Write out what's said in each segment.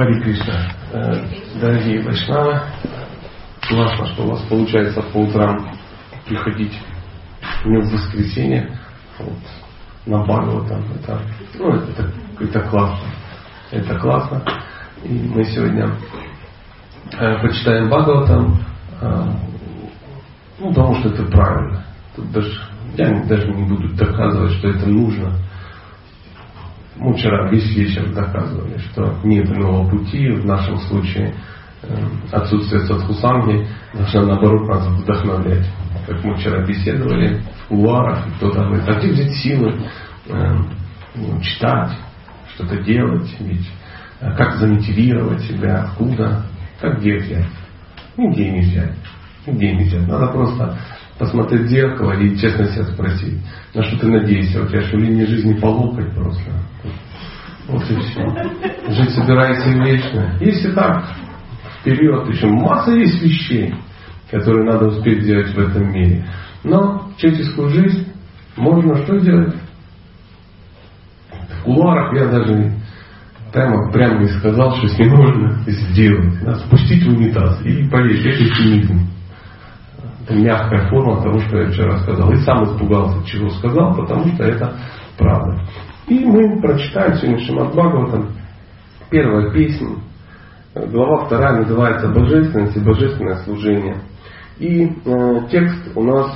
Хари Кришна. Э, дорогие Вайшнавы, классно, что у вас получается по утрам приходить не в воскресенье, вот, на Бхагаватам. Это, ну, это, это классно. Это классно. И мы сегодня э, почитаем Бхагаватам, э, ну, потому что это правильно. Тут даже, я даже не буду доказывать, что это нужно. Мы вчера весь вечер доказывали, что нет иного пути, в нашем случае э, отсутствие садхусанги должно наоборот нас вдохновлять. Как мы вчера беседовали в кулуарах, кто-то говорит, а где взять силы э, читать, что-то делать, ведь э, как замотивировать себя, откуда, как где взять? Нигде не взять. Нигде не взять. Надо просто посмотреть в зеркало и честно себя спросить, на что ты надеешься, у тебя что линия жизни по локоть просто. Вот и все. Жить собирается вечно. Если так, вперед, еще масса есть вещей, которые надо успеть сделать в этом мире. Но человеческую жизнь можно что делать? В кулуарах я даже прямо, прямо не сказал, что с ним можно сделать. Надо спустить в унитаз и поесть. Это цинизм мягкая форма того, что я вчера сказал. И сам испугался, чего сказал, потому что это правда. И мы прочитаем сегодня Шимат Бхагаватам, первая песня, глава вторая называется «Божественность и божественное служение». И э, текст у нас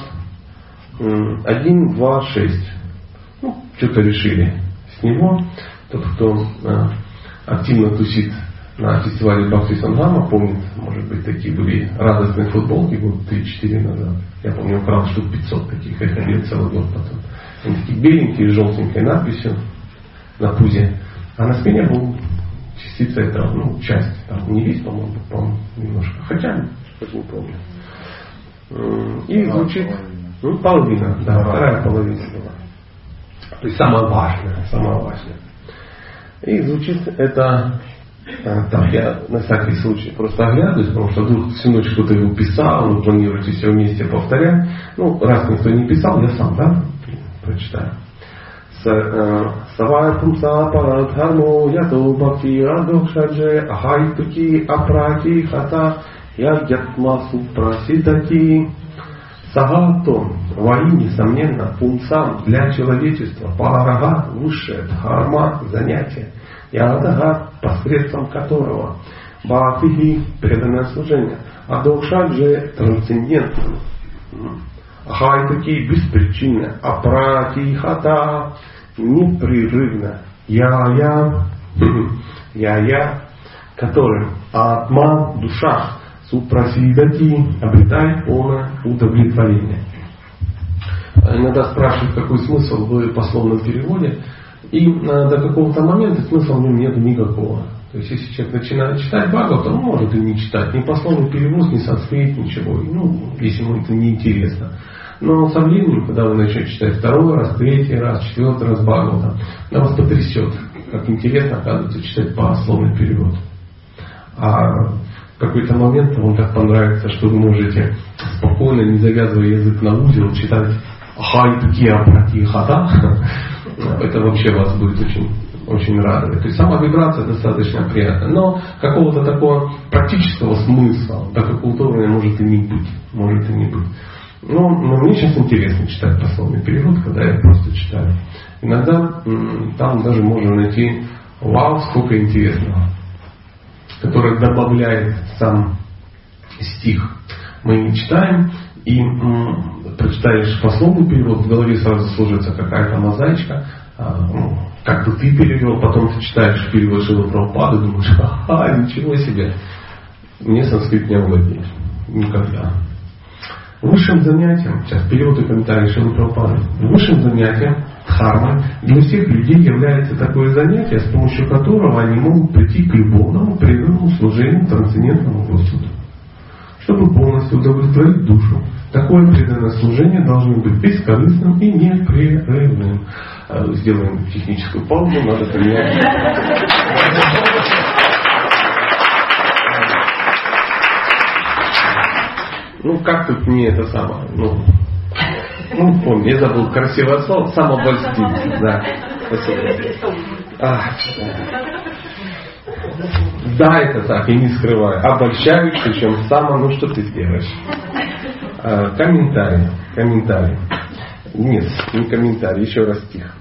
э, 1, 2, 6. Ну, что-то решили с него. Тот, кто э, активно тусит на фестивале Бхакти Сангама, помнит, может быть, такие были радостные футболки год 3-4 назад. Я помню, украл штук 500 таких, я ходил целый год потом. Они такие беленькие, с желтенькой надписью на пузе. А на спине был частица этого, ну, часть, там не весь, по-моему, по немножко. Хотя, не помню. И звучит, ну, половина, да, вторая половина была. То есть самое важное, самое важное. И звучит это а, так, я на всякий случай просто оглядываюсь, потому что вдруг всю ночь кто-то его писал, вы планируете все вместе повторять. Ну, раз никто не писал, я сам, да, прочитаю. Савай пумса парадхармо ято бхакти радокшадже ахайтуки апрати хата ядьятма супрасидати Сагатон, воин, несомненно, пунцам для человечества, парага, высшее, дхарма, занятие – Ядага, посредством которого Бхактихи – преданное служение, а Докшаджи – трансцендентно. Ахайтаки – беспричинно, а Пратихата – непрерывно. Я-я, я-я, которым Атма – душа, Супрасидати – обретает полное удовлетворение. Иногда спрашивают, какой смысл в пословном переводе. И э, до какого-то момента смысла в нем нет никакого. То есть, если человек начинает читать Бхагават, то он может и не читать. Ни пословный перевод, ни санскрит, ничего. Ну, если ему это не интересно. Но со временем, когда вы начнете читать второй раз, третий раз, четвертый раз Бхагавата, она вас потрясет, как интересно, оказывается, читать пословный перевод. А в какой-то момент вам так понравится, что вы можете спокойно, не завязывая язык на узел, читать Хай Тукия Пратихата, это вообще вас будет очень, очень радовать. То есть сама вибрация достаточно приятная, но какого-то такого практического смысла до какого-то уровня может и не быть. Может и не быть. Но, но мне сейчас интересно читать пословный перевод, когда я просто читаю. Иногда там даже можно найти вау, сколько интересного, которое добавляет сам стих. Мы читаем, и прочитаешь пословный перевод, в голове сразу служится какая-то мозаичка, а, как бы ты перевел, потом ты читаешь перевод Шилы Прабхупады, думаешь, ага, ничего себе. Мне санскрит не овладеет. Никогда. Высшим занятием, сейчас перевод и комментарий Шилы Прабхупады, высшим занятием дхармы для всех людей является такое занятие, с помощью которого они могут прийти к любовному преданному служению трансцендентному Господу чтобы полностью удовлетворить душу. Такое преданное служение должно быть бескорыстным и непрерывным. А, сделаем техническую паузу, надо поменять. Ну, как тут не это самое, ну, ну, помню, я забыл красивое слово, самообольститель, да. Спасибо. А, да. Это так, и не скрываю. Обольщаюсь, причем само, ну что ты сделаешь? А, комментарий. Комментарий. Нет, не комментарий, еще раз тихо.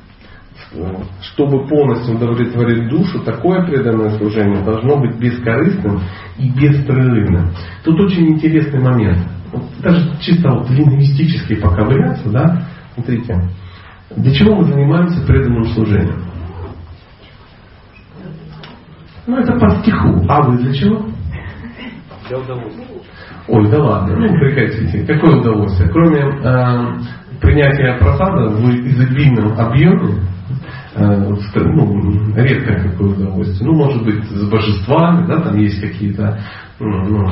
Чтобы полностью удовлетворить душу, такое преданное служение должно быть бескорыстным и беспрерывным. Тут очень интересный момент. Даже чисто вот лингвистически поковыряться, да, смотрите, для чего мы занимаемся преданным служением? Ну, это по стиху. А вы для чего? Для удовольствия. Ой, да ладно, ну прекратите. Какое удовольствие? Кроме э, принятия просада в изобильном объеме, э, ну, редко какое удовольствие. Ну, может быть, с божествами, да, там есть какие-то ну, ну,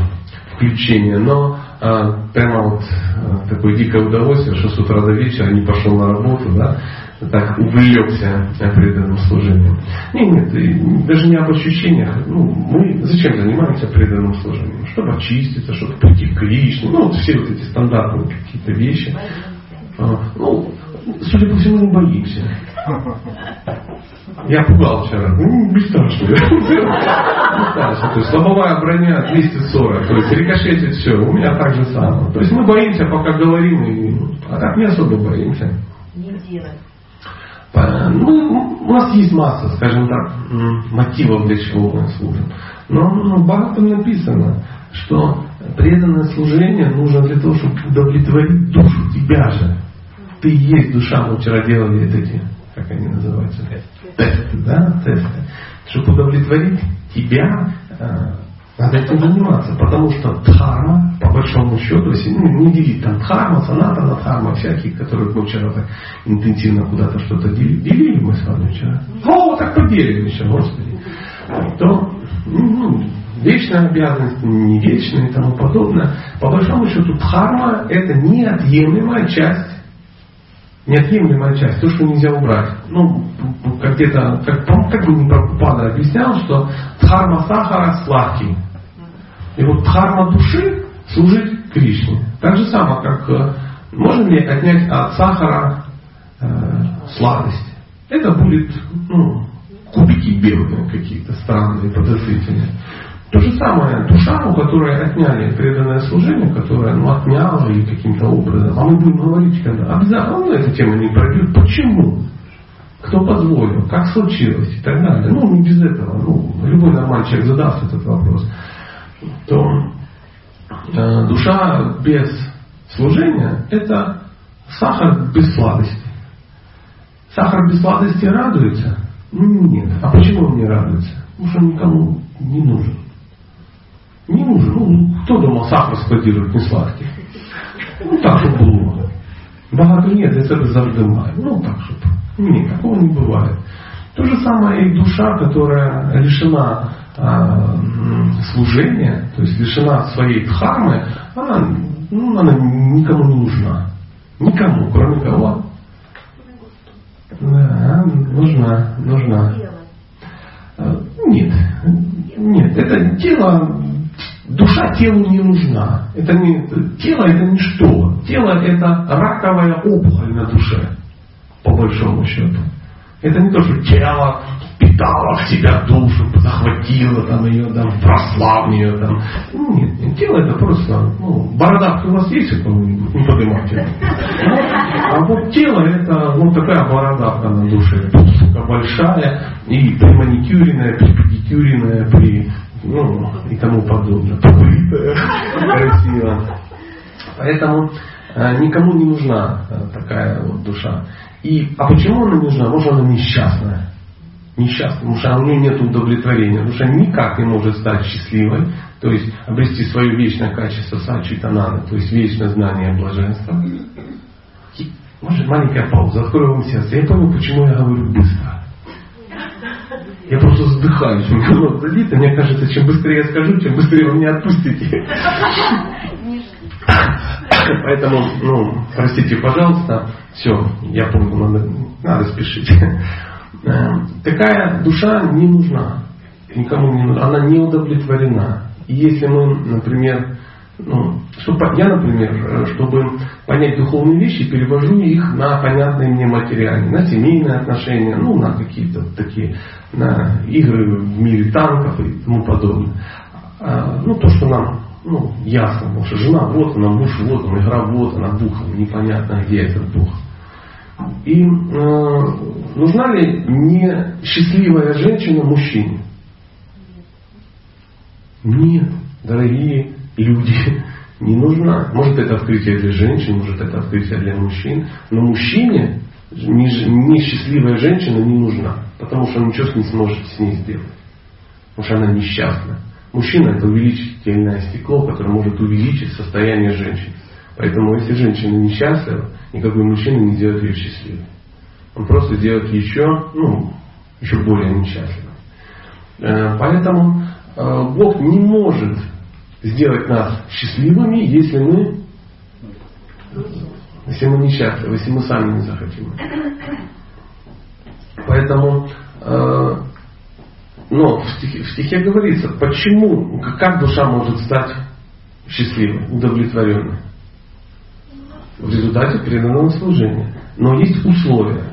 включения, но э, прямо вот э, такое дикое удовольствие, что с утра до вечера не пошел на работу, да, так увлекся преданным служением. Нет, нет, даже не об ощущениях. Ну, мы зачем занимаемся преданным служением? Чтобы очиститься, чтобы прийти к Кришне. Ну, вот все вот эти стандартные какие-то вещи. А, ну, судя по всему, мы боимся. Я пугал вчера. Ну, бесстрашно. Бесстрашно. То есть лобовая броня 240. То есть рикошетит все. У меня так же самое. То есть мы боимся, пока говорим, и, а так не особо боимся. Не делать. Ну, у нас есть масса, скажем так, мотивов, для чего мы служим. Но ну, богато написано, что преданное служение нужно для того, чтобы удовлетворить душу тебя же. Ты есть душа, мы вчера делали эти, как они называются, тесты, да, тесты. Чтобы удовлетворить тебя, надо этим заниматься, потому что дхарма, по большому счету, если ну, не делить там дхарма, санатана дхарма, всякие, которые мы вчера так интенсивно куда-то что-то делили, делили мы с вами вчера. О, так поделили еще, Господи. То, ну, вечная обязанность, не вечная и тому подобное. По большому счету, дхарма это неотъемлемая часть неотъемлемая часть, то, что нельзя убрать. Ну, как где-то, как, как бы не Прабхупада объяснял, что дхарма сахара сладкий. И вот дхарма души служить Кришне. Так же самое, как э, можно ли отнять от сахара э, сладость. Это будет ну, кубики белые какие-то странные, подозрительные. То же самое душа, у которой отняли преданное служение, которое ну, отняло или каким-то образом. А мы будем говорить, когда обязательно ну, эта тема не пройдет. Почему? Кто позволил? Как случилось? И так далее. Ну, не без этого. Ну, любой нормальный человек задаст этот вопрос то э, душа без служения это сахар без сладости. Сахар без сладости радуется? Ну, нет. А почему он не радуется? Потому что никому не нужен. Не нужен. Ну, кто дома сахар складирует не сладкий? Ну так, чтобы было. Багато нет, себе завжди маю. Ну так, чтобы. Нет, такого не бывает. То же самое и душа, которая лишена служения, то есть лишена своей дхармы, она, ну, она никому не нужна. Никому, кроме кого? Да, нужна, нужна. А, нет, нет, это тело, душа телу не нужна. Это не, тело это ничто. Тело это раковая опухоль на душе, по большому счету. Это не то, что тело впитала в себя душу, захватила там ее, там, вросла в нее. Там. Ну, нет, тело это просто, ну, бородавка у вас есть кого-нибудь? Не поднимайте. А вот тело это ну, такая бородавка на душе, сука большая, и при маникюренная, при ну, и тому подобное. Красиво. Поэтому э, никому не нужна э, такая вот душа. И, а почему она нужна? Может она несчастная несчастна, потому что у нее нет удовлетворения, потому что никак не может стать счастливой, то есть обрести свое вечное качество сачитанана, то есть вечное знание блаженства. Может, маленькая пауза, открою вам сердце. Я понял, почему я говорю быстро. Я просто вздыхаю, чем микрофон залит, и мне кажется, чем быстрее я скажу, тем быстрее вы меня отпустите. Поэтому, ну, простите, пожалуйста, все, я понял, надо, надо спешить. Э, такая душа не нужна. Никому не нужна. Она не удовлетворена. И если мы, например, ну, чтобы, я, например, чтобы понять духовные вещи, перевожу их на понятные мне материальные, на семейные отношения, ну, на какие-то такие, на игры в мире танков и тому подобное. А, ну, то, что нам ну, ясно, потому что жена вот она, муж вот он, игра вот она, дух, непонятно где этот дух. И э, нужна ли не счастливая женщина мужчине? Нет, дорогие люди, не нужна. Может это открытие для женщин, может это открытие для мужчин. Но мужчине несчастливая женщина не нужна, потому что он ничего не сможет с ней сделать. Потому что она несчастна. Мужчина это увеличительное стекло, которое может увеличить состояние женщины. Поэтому если женщина несчастлива, никакой мужчина не делает ее счастливой. Он просто делает еще, ну, еще более несчастливой. Э, поэтому э, Бог не может сделать нас счастливыми, если мы если мы несчастливы, если мы сами не захотим. Поэтому э, но в стихе, в стихе говорится, почему, как душа может стать счастливой, удовлетворенной? В результате преданного служения. Но есть условия.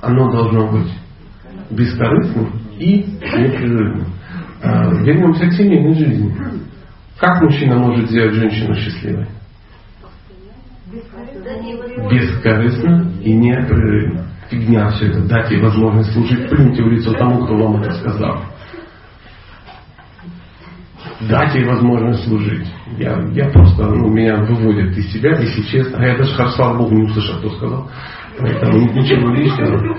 Оно должно быть бескорыстным и непрерывным. А, вернемся к семейной жизни. Как мужчина может сделать женщину счастливой? Бескорыстно и непрерывно фигня все это, дать ей возможность служить, плюньте в лицо тому, кто вам это сказал. Дать ей возможность служить. Я, я просто, ну, меня выводит из себя, если честно. А я даже, слава Богу, не услышал, кто сказал. Поэтому ничего лишнего.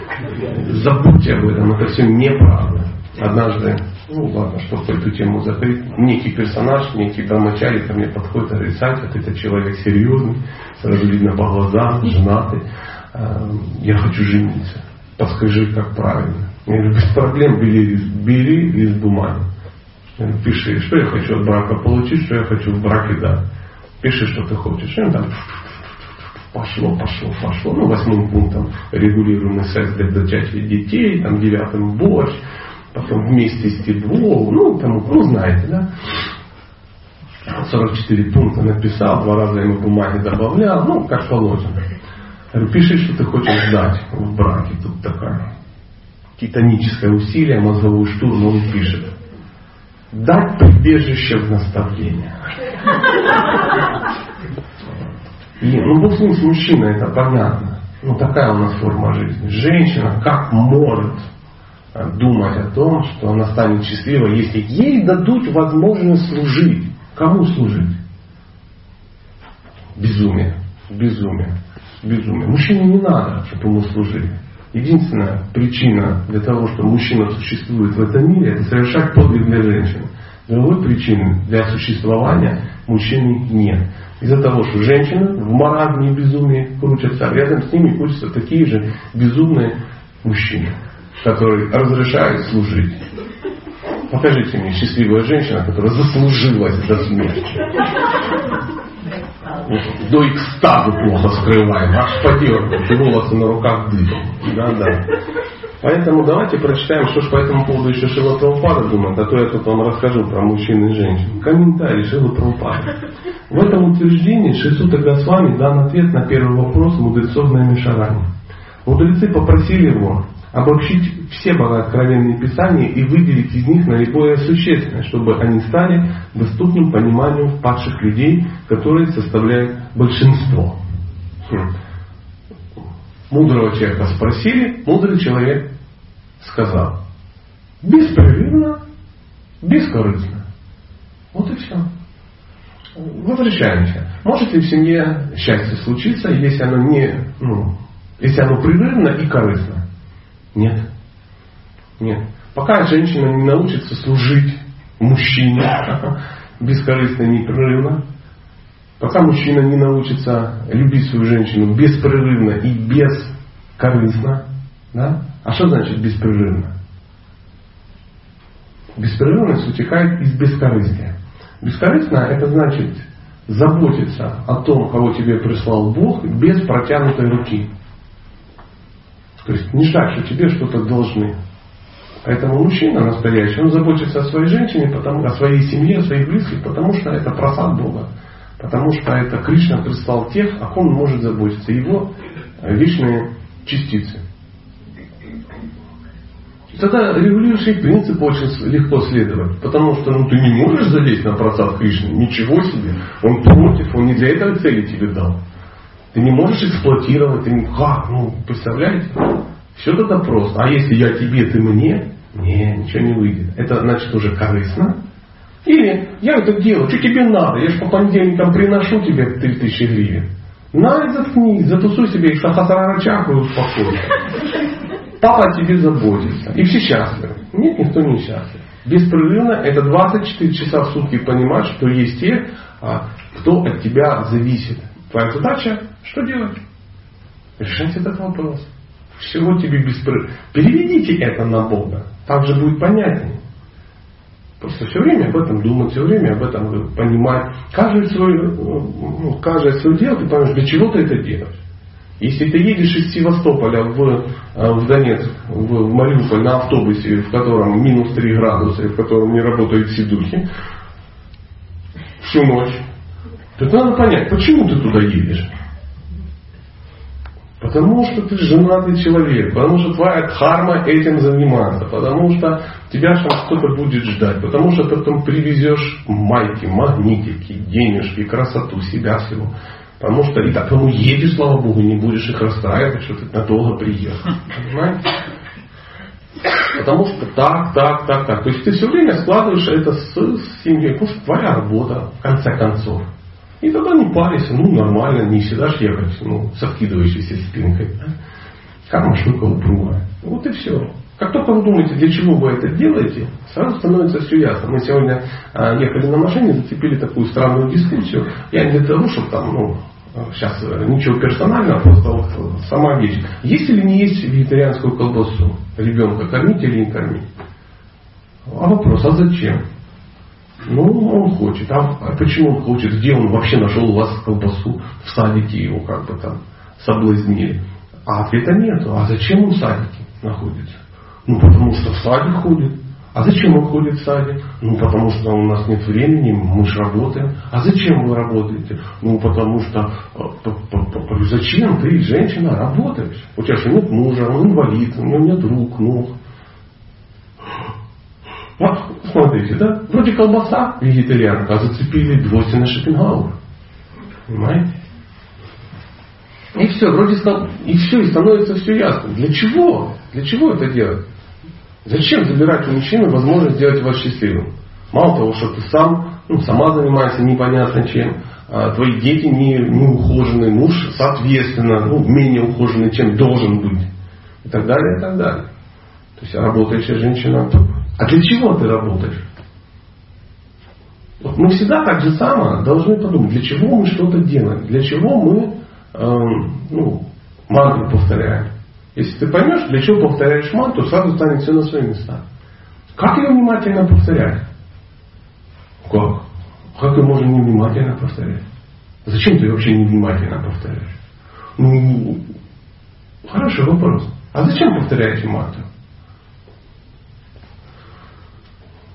Забудьте об этом, это все неправда. Однажды, ну ладно, чтобы эту тему закрыть, некий персонаж, некий брамачари ко мне подходит и говорит, Санька, ты это человек серьезный, сразу видно по глазам, женатый. Э, я хочу жениться. Подскажи, как правильно. Я говорю, без проблем бери, бери лист бумаги. Пиши, что я хочу от брака получить, что я хочу в браке дать. Пиши, что ты хочешь. И там пошло, пошло, пошло. Ну, восьмым пунктом регулируемый секс для зачатия детей, там девятым борщ, потом вместе с теплом, ну, там, ну, знаете, да. 44 пункта написал, два раза ему бумаги добавлял, ну, как положено. Я говорю, пиши, что ты хочешь сдать в браке. Тут такая титаническое усилие, мозговой штурм, он пишет. Дать прибежище в наставление. И, ну, Бог с мужчиной, это понятно. Ну, такая у нас форма жизни. Женщина как может думать о том, что она станет счастливой, если ей дадут возможность служить. Кому служить? Безумие. Безумие безумие. Мужчине не надо, чтобы ему служили. Единственная причина для того, что мужчина существует в этом мире, это совершать подвиг для женщины. Другой причины для существования мужчины нет. Из-за того, что женщины в маразме и безумии крутятся, а рядом с ними крутятся такие же безумные мужчины, которые разрешают служить. Покажите мне счастливая женщина, которая заслужилась до до экстаза плохо скрываем, аж подергиваешь, волосы на руках дыбом. Да, да. Поэтому давайте прочитаем, что же по этому поводу еще Шила Прабхупада думает, а то я тут вам расскажу про мужчин и женщин. Комментарий Шила Прабхупада. В этом утверждении Шисута Госвами дан ответ на первый вопрос мудрецов на Мишаране. Мудрецы попросили его обобщить все богооткровенные писания и выделить из них наиболее существенное, чтобы они стали доступным пониманию падших людей, которые составляют большинство. Хм. Мудрого человека спросили, мудрый человек сказал. Беспрерывно, бескорыстно. Вот и все. Возвращаемся. Может ли в семье счастье случиться, если оно не, ну, если оно прерывно и корыстно? Нет. Нет. Пока женщина не научится служить мужчине бескорыстно, непрерывно, пока мужчина не научится любить свою женщину беспрерывно и бескорыстно, да? А что значит беспрерывно? Беспрерывность утекает из бескорыстия. Бескорыстно это значит заботиться о том, кого тебе прислал Бог, без протянутой руки. То есть не ждать, что тебе что-то должны. Поэтому мужчина настоящий, он заботится о своей женщине, потому, о своей семье, о своих близких, потому что это просад Бога. Потому что это Кришна прислал тех, о ком он может заботиться. Его вечные частицы. Тогда регулирующий принцип очень легко следовать. Потому что ну, ты не можешь залезть на просад Кришны. Ничего себе. Он против, он не для этой цели тебе дал. Ты не можешь эксплуатировать. Ты не, как? Ну, представляете? Все тогда просто. А если я тебе, ты мне? Не, ничего не выйдет. Это значит уже корыстно. Или я это делаю, что тебе надо? Я же по понедельникам приношу тебе 3000 гривен. На и заткнись, затусуй себе их сахасарачаку и успокойся. Папа тебе заботится. И все счастливы. Нет, никто не счастлив. Беспрерывно это 24 часа в сутки понимать, что есть те, а, кто от тебя зависит. Твоя задача что делать? Решать этот вопрос. Всего тебе беспрерывно. Переведите это на Бога. Так же будет понятнее. Просто все время об этом думать, все время об этом понимать. Каждое свое, ну, каждое свое дело, ты понимаешь, для чего ты это делаешь. Если ты едешь из Севастополя в, э, в Донецк, в, в Мариуполь на автобусе, в котором минус 3 градуса, в котором не работают сидухи, всю ночь, то надо понять, почему ты туда едешь. Потому что ты женатый человек, потому что твоя дхарма этим заниматься, потому что тебя там кто-то будет ждать, потому что ты потом привезешь майки, магнитики, денежки, красоту себя всего. Потому что и так, потому едешь, слава Богу, не будешь их расстраивать, что ты надолго приехал. Понимаете? Потому что так, так, так, так. То есть ты все время складываешь это с, с семьей, потому что твоя работа, в конце концов. И тогда не парься, ну нормально, не всегда ж ехать, ну, с откидывающейся спинкой. Да? Карма штука упругая. Вот и все. Как только вы думаете, для чего вы это делаете, сразу становится все ясно. Мы сегодня а, ехали на машине, зацепили такую странную дискуссию. Я не для того, чтобы там, ну, сейчас э, ничего персонального, просто вот сама вещь. Есть или не есть вегетарианскую колбасу? Ребенка кормить или не кормить? А вопрос, а зачем? Ну, он хочет. А, почему он хочет? Где он вообще нашел у вас колбасу? В садике его как бы там соблазнили. А ответа нету. А зачем он в садике находится? Ну, потому что в садик ходит. А зачем он ходит в садик? Ну, потому что у нас нет времени, мы же работаем. А зачем вы работаете? Ну, потому что... Э, зачем ты, женщина, работаешь? У тебя же нет мужа, он инвалид, у него нет рук, ног. Вот, смотрите, да? Вроде колбаса вегетарианка, а зацепили гвозди на Шопенгауэр. Понимаете? И все, вроде и все, и становится все ясно. Для чего? Для чего это делать? Зачем забирать у мужчины возможность сделать вас счастливым? Мало того, что ты сам, ну, сама занимаешься непонятно чем, а твои дети не, не ухоженный, муж, соответственно, ну, менее ухоженный, чем должен быть. И так далее, и так далее. То есть работающая женщина. А для чего ты работаешь? Вот мы всегда так же само должны подумать, для чего мы что-то делаем, для чего мы э, ну, мантру повторяем. Если ты поймешь, для чего повторяешь мантру, сразу станет все на свои места. Как ее внимательно повторять? Как? Как ее можно невнимательно повторять? Зачем ты вообще невнимательно повторяешь? Ну, хороший вопрос. А зачем повторяете мантру?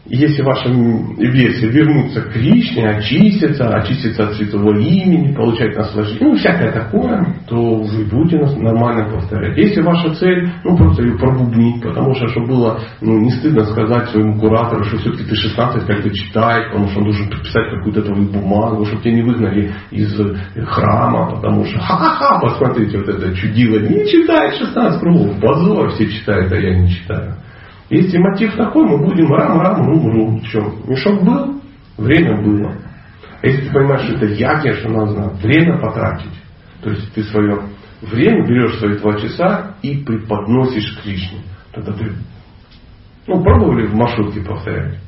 Если ваша версия вернуться к Кришне, очиститься, очиститься от святого имени, получать наслаждение, ну, всякое такое, то вы будете нормально повторять. Если ваша цель, ну, просто ее пробубнить, потому что, чтобы было ну, не стыдно сказать своему куратору, что все-таки ты 16 как-то читаешь, потому что он должен подписать какую-то твою бумагу, чтобы тебя не выгнали из храма, потому что ха-ха-ха, посмотрите, вот это чудило, не читает 16 кругов, позор, все читают, а я не читаю. Если мотив такой, мы будем рам-рам, ну, что, мешок был, время было. А если ты понимаешь, что это яги, что надо время потратить, то есть ты свое время берешь свои два часа и преподносишь Кришне, тогда ты, ну, пробовали в маршрутке повторять?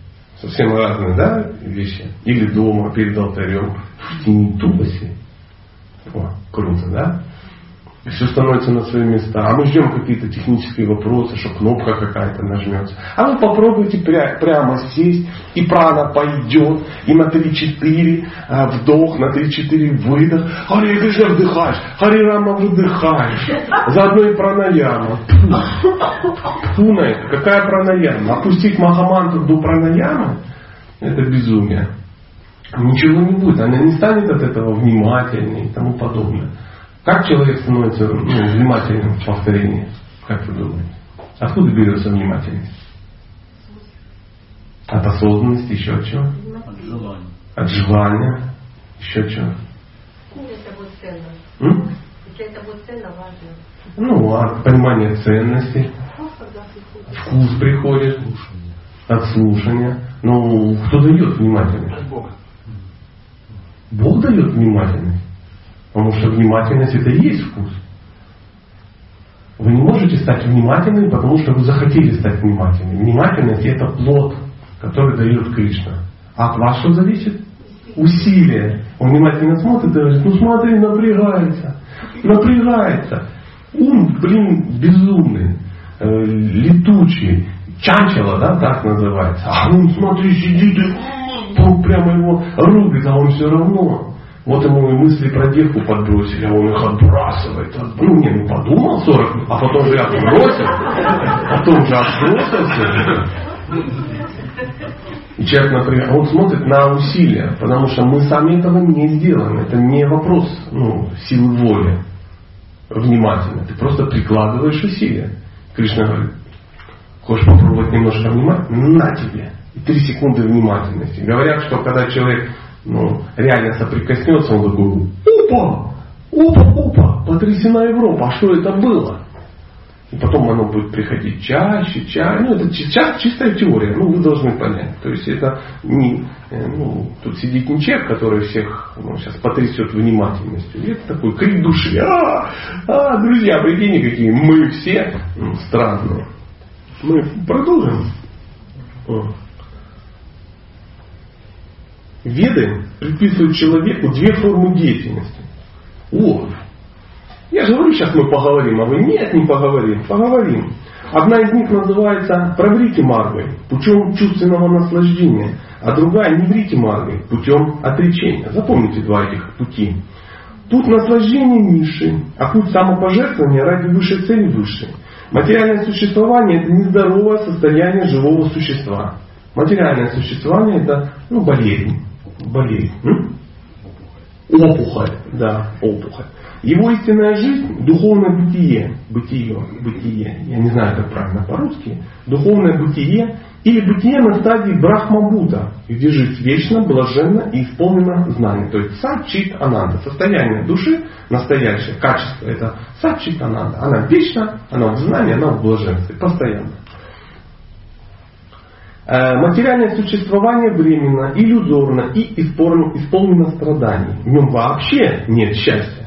Совсем разные, да, вещи. Или дома, перед алтарем, в тени тулоси. О, круто, да? Все становится на свои места. А мы ждем какие-то технические вопросы, что кнопка какая-то нажмется. А вы попробуйте пря- прямо сесть, и прана пойдет, и на 3-4 а, вдох, на 3-4 выдох. Хари Кришна вдыхаешь, Хари Рама выдыхаешь. Заодно и пранаяма. Это. Какая пранаяма? Опустить Махамантру до пранаямы? Это безумие. Ничего не будет. Она не станет от этого внимательнее и тому подобное. Как человек становится ну, внимательным в повторении? Как вы думаете? Откуда берется внимательность? От осознанности, еще от чего? От желания. От желания, еще от чего? Это будет ценно. М? Если это будет ценно, важно. Ну, от понимания приходит. Вкус приходит, от слушания. Ну, кто дает внимательность? От Бога. Бог дает внимательность. Потому что внимательность это и есть вкус. Вы не можете стать внимательным, потому что вы захотели стать внимательным. Внимательность это плод, который дает Кришна. А от вас что зависит? Усилие. Он внимательно смотрит и говорит, ну смотри, напрягается. Напрягается. Ум, блин, безумный, э, летучий. Чанчела, да, так называется. А он, смотри, сидит и прямо его рубит, а он все равно. Вот ему и мысли про девку подбросили, а он их отбрасывает. От- Ну, не, ну подумал 40 минут, а потом же отбросил. Потом же отбросился. И человек, например, он смотрит на усилия, потому что мы сами этого не сделаем. Это не вопрос ну, силы воли внимательно. Ты просто прикладываешь усилия. Кришна говорит, хочешь попробовать немножко внимательно? На тебе. И три секунды внимательности. Говорят, что когда человек ну, реально соприкоснется, он такой, опа, опа, опа, потрясена Европа, а что это было? И потом оно будет приходить чаще, чаще. Ну, это ча- чистая теория, ну, вы должны понять. То есть это не, э, ну, тут сидит не человек, который всех ну, сейчас потрясет внимательностью. Это такой крик души. А, а, друзья, прикиньте, какие мы все ну, странные. Мы продолжим. О. Веды предписывают человеку две формы деятельности. Вот. Я же говорю, сейчас мы поговорим, а вы нет, не поговорим. Поговорим. Одна из них называется «Проврите маргой» путем чувственного наслаждения, а другая «Не маргой» путем отречения. Запомните два этих пути. Путь наслаждения низший, а путь самопожертвования ради высшей цели высший. Материальное существование – это нездоровое состояние живого существа. Материальное существование – это ну, болезнь. Болезнь. М? Опухоль. Да, опухоль. Его истинная жизнь – духовное бытие. Бытие, бытие. Я не знаю, как правильно по-русски. Духовное бытие или бытие на стадии Брахмабута, где жизнь вечно, блаженна и исполнена знаний. То есть сачит ананда. Состояние души, настоящее качество, это сачит ананда. Она вечна, она в знании, она в блаженстве. Постоянно. Э, Материальное существование временно, иллюзорно и исполнено, страданий. В нем вообще нет счастья.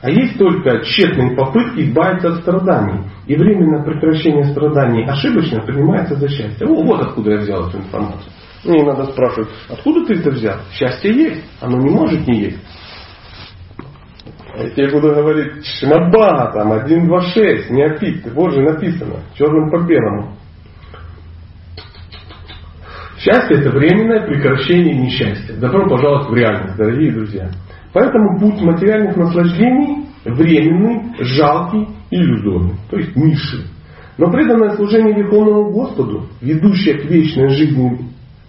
А есть только тщетные попытки избавиться от страданий. И временное прекращение страданий ошибочно принимается за счастье. О, вот откуда я взял эту информацию. Мне надо спрашивать, откуда ты это взял? Счастье есть, оно не может не есть. А я тебе буду говорить, Шмаба, там, 1, 2, 6, неофит, вот же написано, черным по белому. Счастье это временное прекращение несчастья. Добро пожаловать в реальность, дорогие друзья. Поэтому путь материальных наслаждений временный, жалкий иллюзорный, то есть низший. Но преданное служение Верховному Господу, ведущее к вечной жизни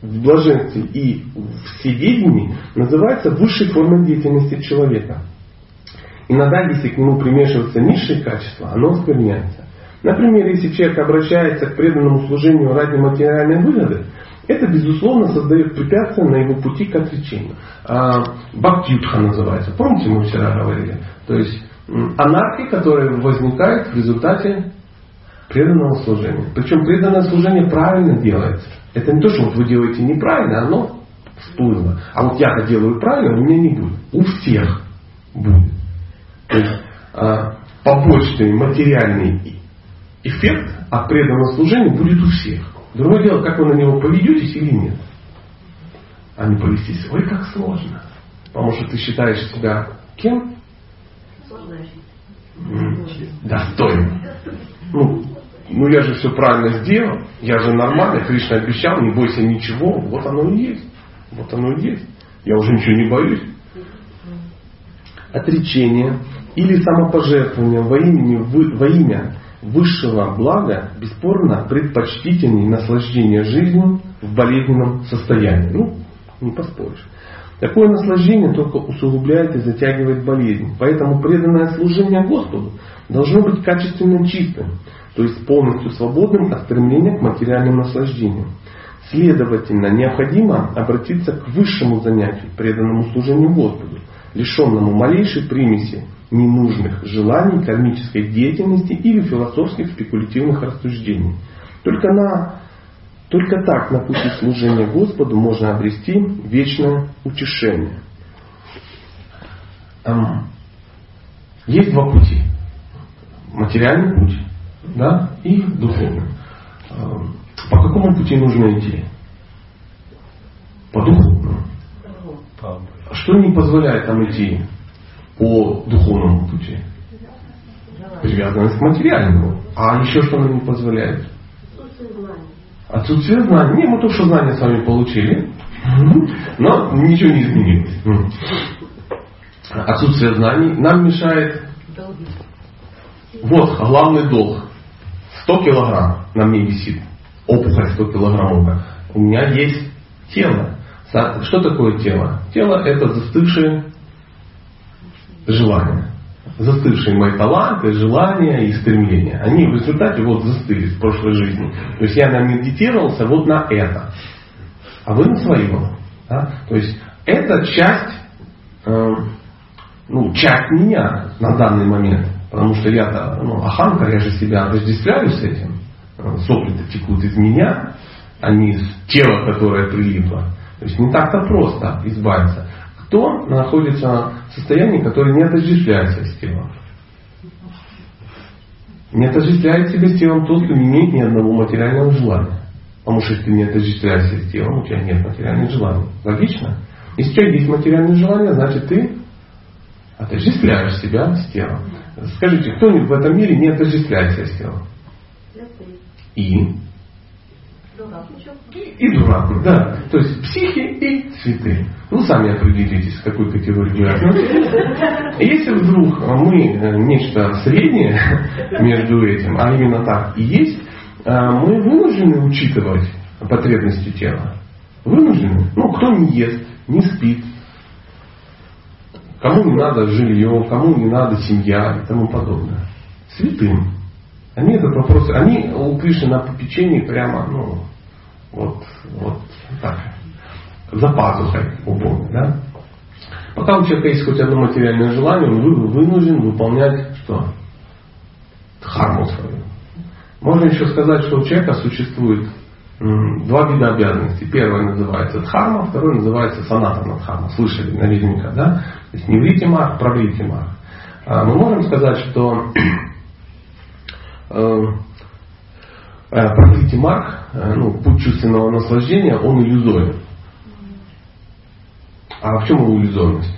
в блаженстве и в всеведении, называется высшей формой деятельности человека. Иногда, если к нему примешиваются низшие качества, оно оскверняется. Например, если человек обращается к преданному служению ради материальной выгоды, это, безусловно, создает препятствия на его пути к отречению. А, Бхактиютха называется. Помните, мы вчера говорили? То есть анархия, которая возникает в результате преданного служения. Причем преданное служение правильно делается. Это не то, что вот вы делаете неправильно, оно всплыло. А вот я-то делаю правильно, у меня не будет. У всех будет. То есть а, побочный материальный эффект от преданного служения будет у всех. Другое дело, как вы на него поведетесь или нет. А не повестись. Ой, как сложно. Потому что ты считаешь себя кем? Достойно. Ну, ну я же все правильно сделал, я же нормально, Кришна обещал, не бойся ничего, вот оно и есть. Вот оно и есть. Я уже ничего не боюсь. Отречение или самопожертвование во, имени, во имя высшего блага бесспорно предпочтительнее наслаждения жизнью в болезненном состоянии. Ну, не поспоришь. Такое наслаждение только усугубляет и затягивает болезнь. Поэтому преданное служение Господу должно быть качественно чистым, то есть полностью свободным от стремления к материальным наслаждениям. Следовательно, необходимо обратиться к высшему занятию, преданному служению Господу, лишенному малейшей примеси ненужных желаний, кармической деятельности или философских спекулятивных рассуждений. Только, на, только так на пути служения Господу можно обрести вечное утешение. Есть два пути. Материальный путь да, и духовный. По какому пути нужно идти? По духовному. Что не позволяет нам идти по духовному пути? Привязанность к материальному. А еще что нам не позволяет? Отсутствие знаний. Не, мы то, что знания с вами получили, но ничего не изменилось. Отсутствие знаний нам мешает вот главный долг. 100 килограмм на мне висит опухоль 100 килограммовая. У меня есть тело. Что такое тело? Тело это застывшие желания. Застывшие мои таланты, желания и стремления. Они в результате вот застыли в прошлой жизни. То есть я намедитировался вот на это. А вы на своем. Да? То есть это часть, э, ну, часть меня на данный момент. Потому что я-то, ну, аханка, я же себя отождествляю с этим сопли-то текут из меня, а не из тела, которое прилипло. То есть не так-то просто избавиться. Кто находится в состоянии, которое не отождествляется с телом? Не отождествляет себя с телом тот, кто не имеет ни одного материального желания. Потому что если ты не отождествляешься с телом, у тебя нет материальных желаний. Логично? Если у тебя есть материальные желания, значит ты отождествляешь себя с телом. Скажите, кто-нибудь в этом мире не отождествляется с телом? и и дурак, да. То есть психи и цветы. Ну, сами определитесь, в какой категории вы относитесь. Если вдруг мы э, нечто среднее между этим, а именно так и есть, э, мы вынуждены учитывать потребности тела. Вынуждены. Ну, кто не ест, не спит, кому не надо жилье, кому не надо семья и тому подобное. Святым. Они этот вопрос, они у Кришны на попечении прямо, ну, вот, вот так, за пазухой у Бога, да? Пока у человека есть хоть одно материальное желание, он вынужден выполнять что? Дхарму свою. Можно еще сказать, что у человека существует два вида обязанностей. Первое называется дхарма, второе называется санатана дхарма. Слышали наверняка, да? То есть не врите мар, проврите мар. А мы можем сказать, что Э, э, Проклятие Марк, э, ну, путь чувственного наслаждения, он иллюзорен. А в чем его иллюзорность?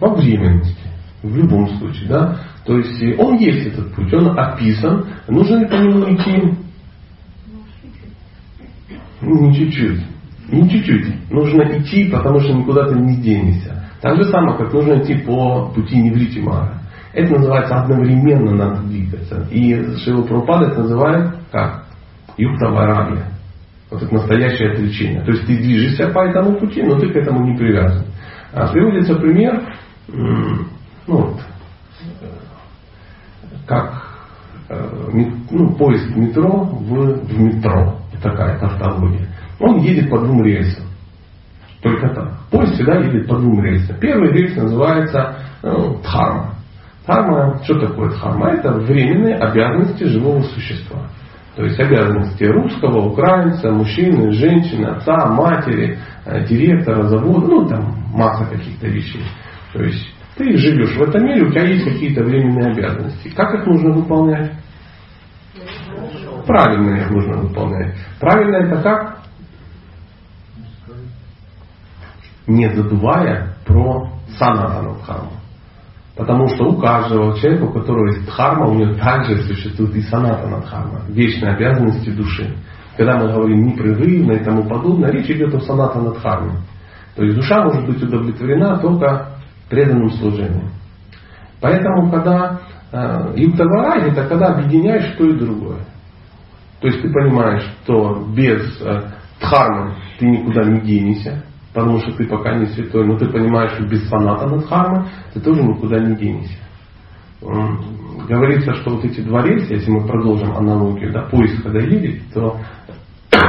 Во временности. В любом случае, да? То есть он есть этот путь, он описан. Нужно ли по нему идти? Ну, не чуть-чуть. Не чуть-чуть. Нужно идти, потому что никуда ты не денешься. Так же самое, как нужно идти по пути Неврити Мара. Это называется одновременно надо двигаться. И Шила Прабхупада это называет как? Юкта Варагия. Вот это настоящее отречение. То есть ты движешься по этому пути, но ты к этому не привязан. А приводится пример, ну вот, как э, ну, поиск метро в, в метро. Такая тавтология. Он едет по двум рельсам. Только так. Поезд всегда едет по двум рельсам. Первый рельс называется ну, дхарма. Дхарма, что такое дхарма? Это временные обязанности живого существа. То есть обязанности русского, украинца, мужчины, женщины, отца, матери, э, директора завода, ну там масса каких-то вещей. То есть ты живешь в этом мире, у тебя есть какие-то временные обязанности. Как их нужно выполнять? Правильно их нужно выполнять. Правильно это как? Не забывая про санатану дхарму. Потому что у каждого человека, у которого есть дхарма, у него также существует и санатана дхарма, вечные обязанности души. Когда мы говорим непрерывно и тому подобное, речь идет о санатана дхарме. То есть душа может быть удовлетворена только преданным служением. Поэтому, когда э, юктаварай, это когда объединяешь то и другое. То есть ты понимаешь, что без э, дхармы ты никуда не денешься, потому что ты пока не святой, но ты понимаешь, что без саната над дхармы ты тоже никуда не денешься. Говорится, что вот эти два если мы продолжим аналогию, да, когда едет, то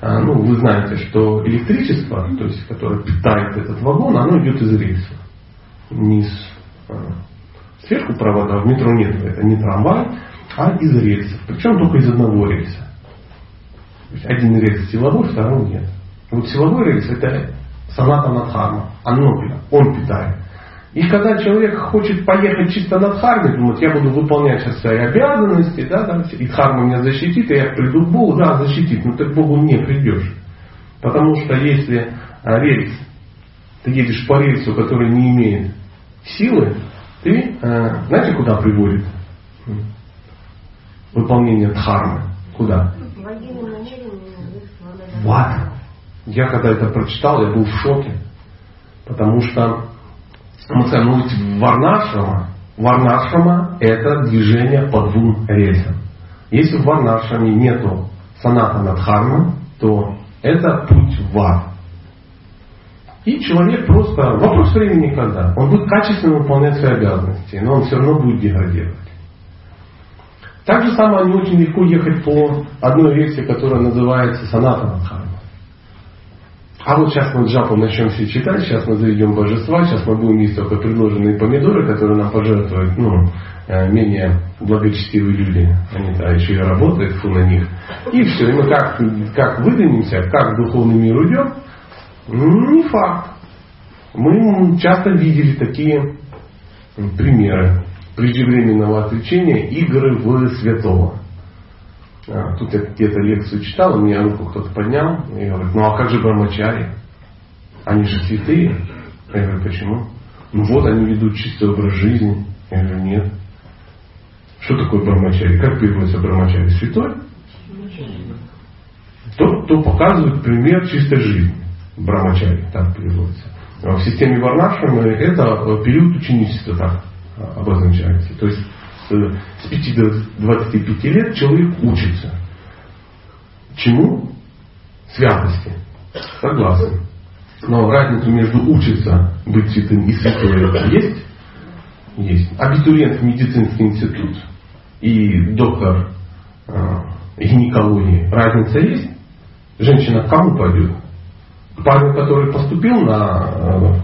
а, ну, вы знаете, что электричество, то есть, которое питает этот вагон, оно идет из рельса. Вниз. А, сверху провода, в метро нет, это не трамвай, а из рельсов. Причем только из одного рельса. То есть один рельс силовой, второй нет. Вот силовой рельс это саната надхарма, оно, он питает. И когда человек хочет поехать чисто на дхарме, думает, я буду выполнять сейчас свои обязанности, да, да, и дхарма меня защитит, и я приду к Богу, да, защитит, но ты к Богу не придешь. Потому что если а, рельс, ты едешь по рельсу, который не имеет силы, ты, а, знаете, куда приводит выполнение дхармы? Куда? В ад. Я когда это прочитал, я был в шоке. Потому что мы скажем, ну ведь варнашрама, варнашрама это движение по двум рельсам. Если в варнашраме нету саната надхарма, то это путь в ад. И человек просто, вопрос времени когда, он будет качественно выполнять свои обязанности, но он все равно будет деградировать. Так же самое не очень легко ехать по одной рельсе, которая называется саната надхарма. А вот сейчас мы джапу начнем все читать, сейчас мы заведем божества, сейчас мы будем есть только предложенные помидоры, которые нам пожертвуют ну, э, менее благочестивые люди. Они-то еще и работают, фу на них. И все, и мы как, как выдвинемся, как духовный мир уйдем, ну, не факт. Мы часто видели такие примеры преждевременного отречения игры в святого. А, тут я где-то лекцию читал, у меня руку кто-то поднял и говорит, ну а как же брамачари? Они же святые. Я говорю, почему? Ну вот они ведут чистый образ жизни. Я говорю, нет. Что такое брамачари? Как переводится брамачари? Святой? Тот, кто показывает пример чистой жизни. Брамачари, так переводится. А в системе Варнашамы это период ученичества так обозначается. То есть с 5 до 25 лет человек учится. Чему? Святости. Согласен. Но разница между учиться быть святым и святой есть? Есть. Абитуриент в медицинский институт и доктор э, гинекологии. Разница есть? Женщина к кому пойдет? К парню, который поступил на э,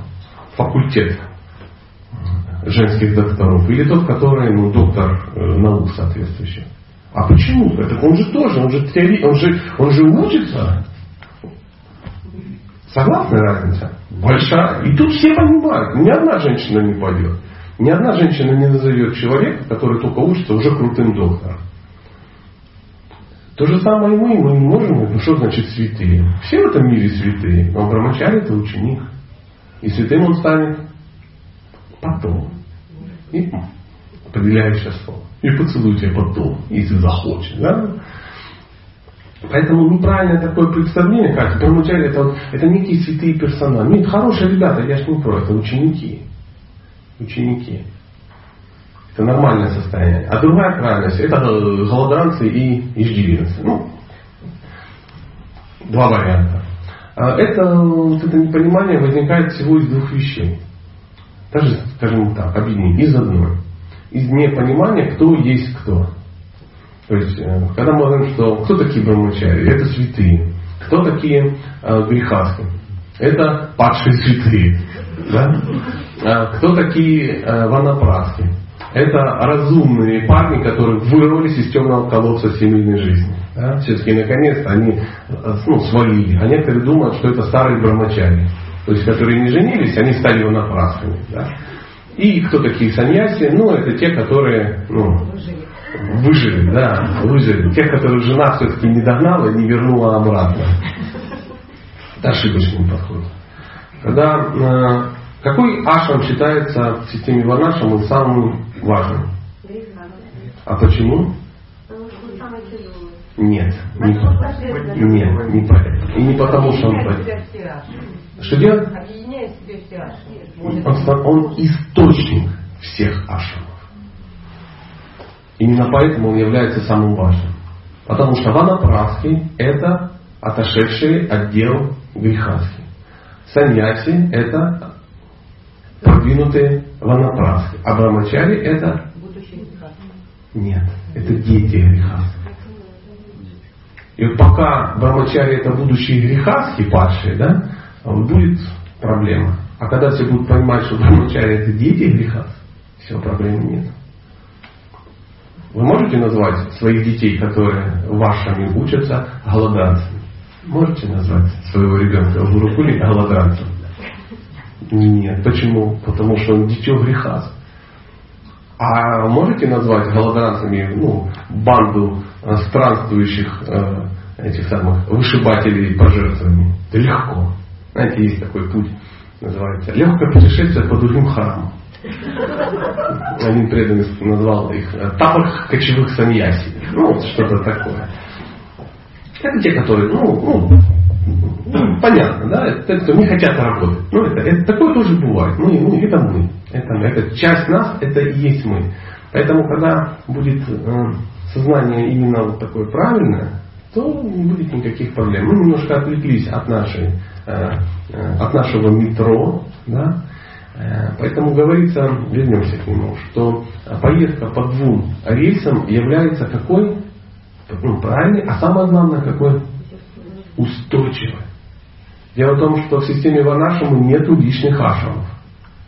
факультет женских докторов, или тот, который ну, доктор э, наук соответствующий. А почему? Это он же тоже, он же, теори, он же, он же учится. Согласна разница? Большая. И тут все понимают, ни одна женщина не пойдет. Ни одна женщина не назовет человека, который только учится, уже крутым доктором. То же самое и мы, мы не можем, ну что значит святые? Все в этом мире святые, но Брамачари это ученик. И святым он станет потом. И определяющее слово. И поцелуйте потом, если захочет. Да? Поэтому неправильное такое представление, как Брамачари это, это некие святые персонажи. Нет, хорошие ребята, я ж не про, это ученики. Ученики. Это нормальное состояние. А другая крайность это голодранцы и иждивенцы. Ну, два варианта. А это, вот это непонимание возникает всего из двух вещей даже, скажем так, объединить из одной. Из непонимания, кто есть кто. То есть, э, когда мы говорим, что кто такие брамачари, это святые. Кто такие э, грехаски? Это падшие святые. Да? А кто такие э, ванапраски? Это разумные парни, которые вырвались из темного колодца семейной жизни. Да? Все-таки наконец-то они э, ну, свалили. А некоторые думают, что это старые брамачари то есть которые не женились, они стали ванапрасхами. Да? И кто такие саньяси? Ну, это те, которые ну, выжили, да, выжили. Те, которых жена все-таки не догнала и не вернула обратно. Это ошибочный подход. Когда э, Какой ашрам считается в системе Варнашамы самым важным? А почему? Нет. Не, нет, не поэтому. И не потому, что он поэтому. Что делать? Объединяет в себе все аши. Он, источник всех ашрамов. Именно поэтому он является самым важным. Потому что ванапрасхи – это отошедший отдел грехасхи. Саньяси – это продвинутые ванапрасхи. А брамачари – это нет, это дети грехасхи. И вот пока брамачари это будущие грехасхи падшие, да, будет проблема. А когда все будут понимать, что брамачари это дети грехасхи, все, проблем нет. Вы можете назвать своих детей, которые вашими учатся, голоданцами? Можете назвать своего ребенка в Гурукуле голоданцем? Нет. Почему? Потому что он дитё греха. А можете назвать голодранцами ну, банду э, странствующих э, этих самых вышибателей пожертвований? Да легко. Знаете, есть такой путь, называется легкое путешествие по другим храмам. Один преданный назвал их э, тапок кочевых саньяси. Ну, что-то такое. Это те, которые, ну, ну, ну, понятно, да, это те, кто не хотят работать. Ну, это, это такое тоже бывает. Мы, ну, это мы. Это, мы. это часть нас, это и есть мы. Поэтому, когда будет э, сознание именно вот такое правильное, то не будет никаких проблем. Мы немножко отвлеклись от, нашей, от нашего метро, да, Э, Поэтому говорится, вернемся к нему, что поездка по двум рейсам является какой? Ну, правильной, а самое главное, какой? Устойчивой. Дело в том, что в системе Ванашамы нет лишних ашрамов.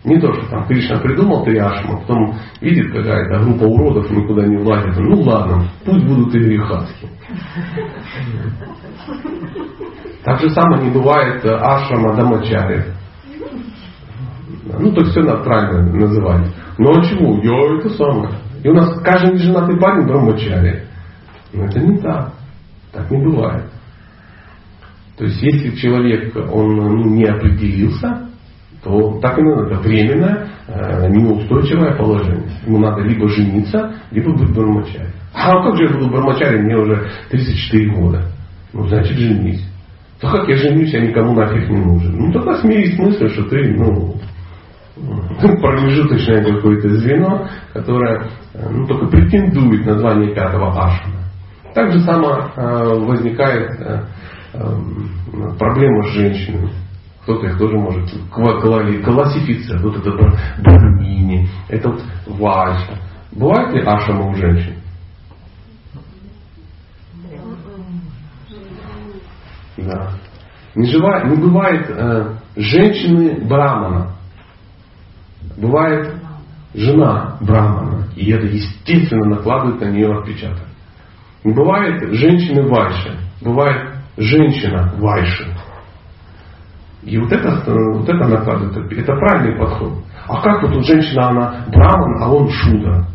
Не то, что там Кришна придумал три ашрама, потом видит какая-то группа уродов никуда не влазит. Ну ладно, пусть будут и грехаски. Так же самое не бывает э, ашрама Дамачари. Ну, то есть все надо правильно называть. Ну а чего? Я это самое. И у нас каждый неженатый парень брамачари. Но это не так. Так не бывает. То есть если человек он ну, не определился, то так и надо. Это временное, э, неустойчивое положение. Ему надо либо жениться, либо быть брамачари. А как же я буду брамачари, мне уже 34 года. Ну, значит, женись. Да как я женюсь, я никому нафиг не нужен. Ну, тогда смирись с мыслью, что ты, ну, промежуточное какое-то звено, которое э, ну, только претендует на звание пятого ашана. Так же само э, возникает э, э, проблема с женщинами. Кто-то их тоже может классифицировать. Вот это бр- брамини, это вот вайша. Бывает ли ашама у женщин? Да. Не, жива- не бывает э, женщины брамана. Бывает жена брамана. И это естественно накладывает на нее отпечаток. Не бывает женщины вайши. Бывает женщина вайши. И вот это, э, вот это накладывает отпечаток. Это правильный подход. А как вот тут женщина, она браман, а он шудра?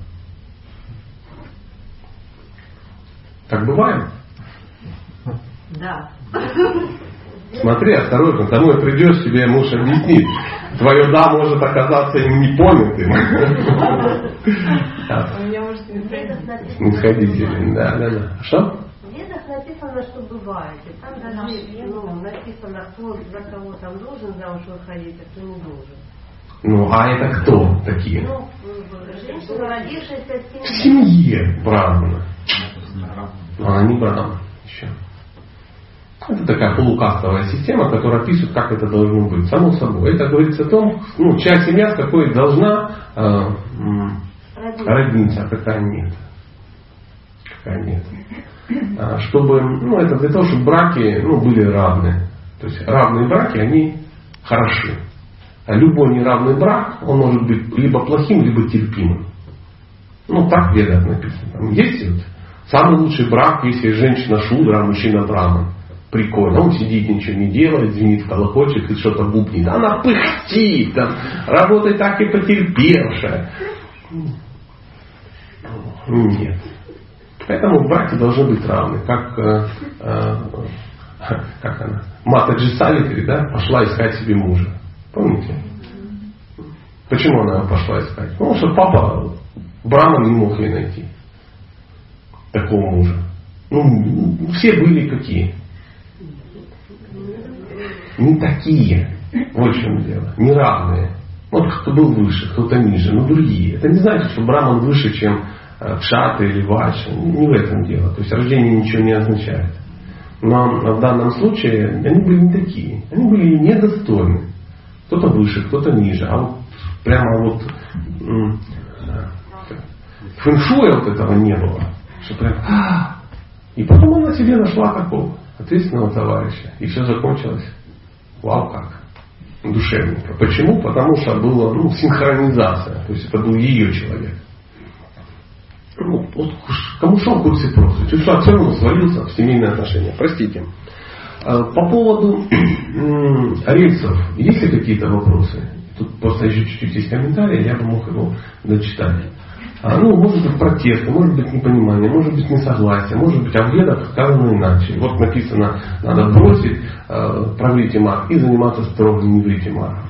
Так бывает? Да. Смотри, осторожно, домой придешь, тебе муж объяснит. Твое «да» может оказаться им непонятым. Не Снисходительным, да, да, да. Что? В написано, что бывает. И там даже ну, написано, кто за кого там должен замуж выходить, а кто не должен. Ну, а это кто такие? Ну, э, женщина, родившаяся в В семье. семье брамана. Но она не браман еще. Это такая полукастовая система, которая описывает, как это должно быть. Само собой. Это говорится о том, ну, часть семья с какой должна э, родница, а какая нет. Какая нет. А, Чтобы, ну, это для того, чтобы браки ну, были равны. То есть равные браки, они хороши. А любой неравный брак, он может быть либо плохим, либо терпимым. Ну, так в ведах написано. Там есть вот самый лучший брак, если женщина шудра, а мужчина браман. Прикольно. Он сидит, ничего не делает, звенит, колокочет и что-то бубнит. Она пыхтит, там, работает так и потерпевшая. Нет. Поэтому браки должны быть равны. Как, э, э, как она? Мата Джисалитри, да, пошла искать себе мужа. Помните? Почему она пошла искать? Потому что папа Брама не мог ей найти такого мужа. Ну, все были какие? Не такие. В чем дело. Неравные. Вот кто был выше, кто-то ниже, но другие. Это не значит, что Браман выше, чем э, Кшата или Вача. Не в этом дело. То есть рождение ничего не означает. Но в данном случае они были не такие. Они были недостойны. Кто-то выше, кто-то ниже. А вот прямо вот фэншуя вот этого не было. Что прям, «А!» и потом она себе нашла такого ответственного товарища. И все закончилось. Вау, как душевненько. Почему? Потому что была ну, синхронизация. То есть это был ее человек. Ну, вот, кому шел курсе просто. Чуть что все равно свалился в семейные отношения. Простите. А, по поводу рельсов, есть ли какие-то вопросы? Тут просто еще чуть-чуть есть комментарий, я бы мог его дочитать. А, ну, может быть протест, может быть непонимание, может быть несогласие, может быть, а ведах сказано иначе. Вот написано, надо бросить э, правлите маг и заниматься строгим неврите магом.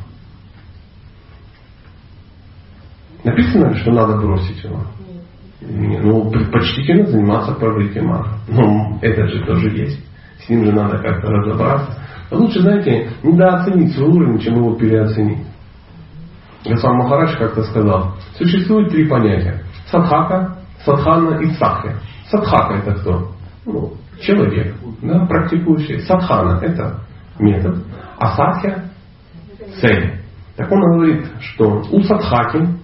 Написано, что надо бросить его? Ну, предпочтительно заниматься правлите магом. Ну, это же тоже есть. С ним же надо как-то разобраться. Лучше, знаете, недооценить свой уровень, чем его переоценить. Госвам Махарадж как-то сказал, существует три понятия. Садхака, садхана и садхя. Садхака это кто? Ну, человек, да, практикующий. Садхана это метод, а садхя цель. Так он говорит, что у садхаки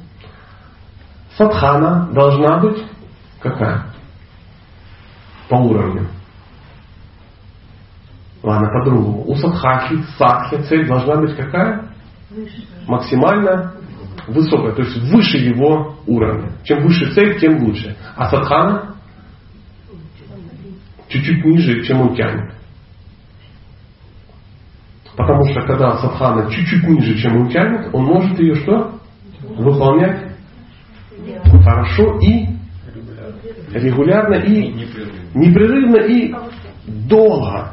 садхана должна быть какая? По уровню. Ладно, по-другому. У садхаки, садхи цель должна быть какая? максимально высокая, то есть выше его уровня. Чем выше цель, тем лучше. А садхана чуть-чуть ниже, чем он тянет. Потому что когда садхана чуть-чуть ниже, чем он тянет, он может ее что? Выполнять хорошо и регулярно и непрерывно и долго.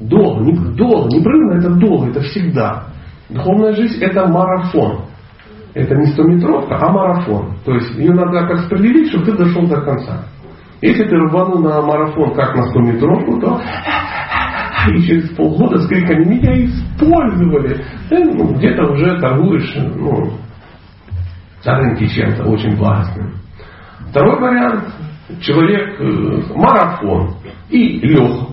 Долго, не, долго, непрерывно это долго, это всегда. Духовная жизнь это марафон. Это не стометровка, а марафон. То есть ее надо распределить, чтобы ты дошел до конца. Если ты рванул на марафон как на 100 метровку, то и через полгода с криками меня использовали. Ты ну, где-то уже торгуешь ну, рынке чем-то очень благостным. Второй вариант. Человек э, марафон и лег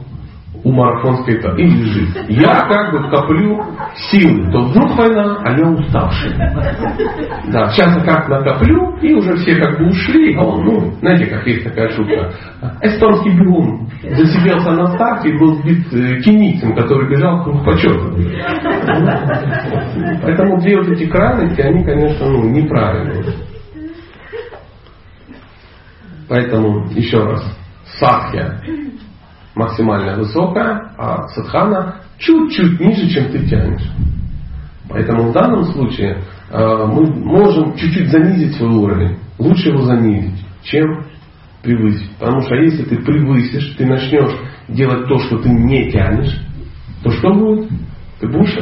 у марафонской этапа и лежит. Я как бы коплю силы. То вдруг война, а я уставший. Да, сейчас я как накоплю, и уже все как бы ушли, а он, ну, знаете, как есть такая шутка. Эстонский бегун засиделся на старте и был сбит э, кеницем, который бежал круг почета. Поэтому две вот эти крайности, они, конечно, ну, неправильные. Поэтому, еще раз, садхья максимально высокая, а садхана чуть-чуть ниже, чем ты тянешь. Поэтому в данном случае э, мы можем чуть-чуть занизить свой уровень. Лучше его занизить, чем превысить. Потому что если ты превысишь, ты начнешь делать то, что ты не тянешь, то что будет? Ты будешь,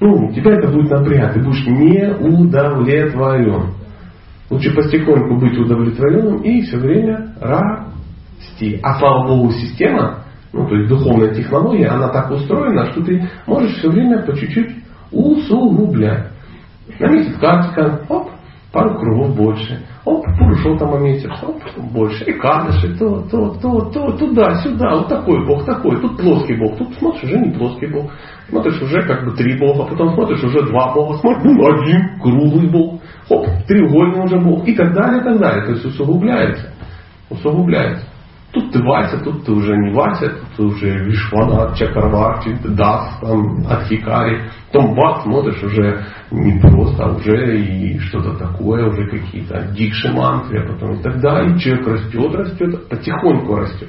ну, тебя это будет напрягать, ты будешь не удовлетворен. Лучше потихоньку быть удовлетворенным и все время расти. А слава Богу, система ну, то есть духовная технология, она так устроена, что ты можешь все время по чуть-чуть усугублять. На месяц картика, оп, пару кругов больше. Оп, там месяц, оп, больше. И кадыши, то, то, то, то, туда, сюда. Вот такой бог, такой. Тут плоский бог. Тут смотришь, уже не плоский бог. Смотришь, уже как бы три бога. Потом смотришь, уже два бога. Смотришь, ну, один круглый бог. Оп, треугольный уже бог. И так далее, и так далее. То есть усугубляется. Усугубляется. Тут ты Вася, тут ты уже не Вася, тут ты уже Вишванат, Чакарварти, Дас, там, Адхикари. Потом бац, смотришь уже не просто, а уже и что-то такое, уже какие-то дикши мантры, а потом и так далее. И человек растет, растет, потихоньку растет.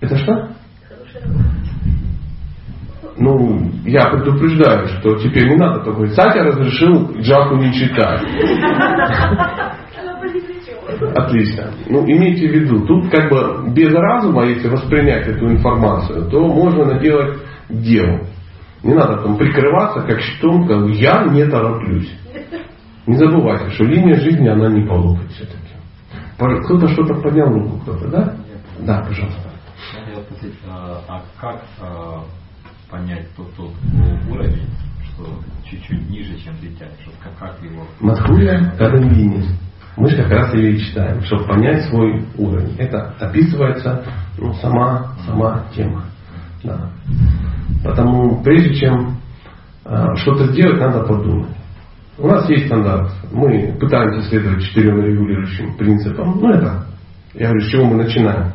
Это что? Ну, я предупреждаю, что теперь не надо такой. Сатя разрешил Джаку не читать. Отлично. Ну, имейте в виду, тут как бы без разума, если воспринять эту информацию, то можно наделать дел. Не надо там прикрываться, как щитом, как я не тороплюсь. Не забывайте, что линия жизни, она не по локоть все-таки. Кто-то что-то поднял руку, кто-то, да? Да, пожалуйста. Я хотел спросить, а, а как а, понять тот, тот уровень, что чуть-чуть ниже, чем дитя? Что, как, как его... Мадхурия Кадамбини. Мы как раз ее и читаем, чтобы понять свой уровень. Это описывается ну, сама, сама тема. Да. Потому прежде чем э, что-то сделать, надо подумать. У нас есть стандарт. Мы пытаемся следовать четырем регулирующим принципам. Ну это, я говорю, с чего мы начинаем.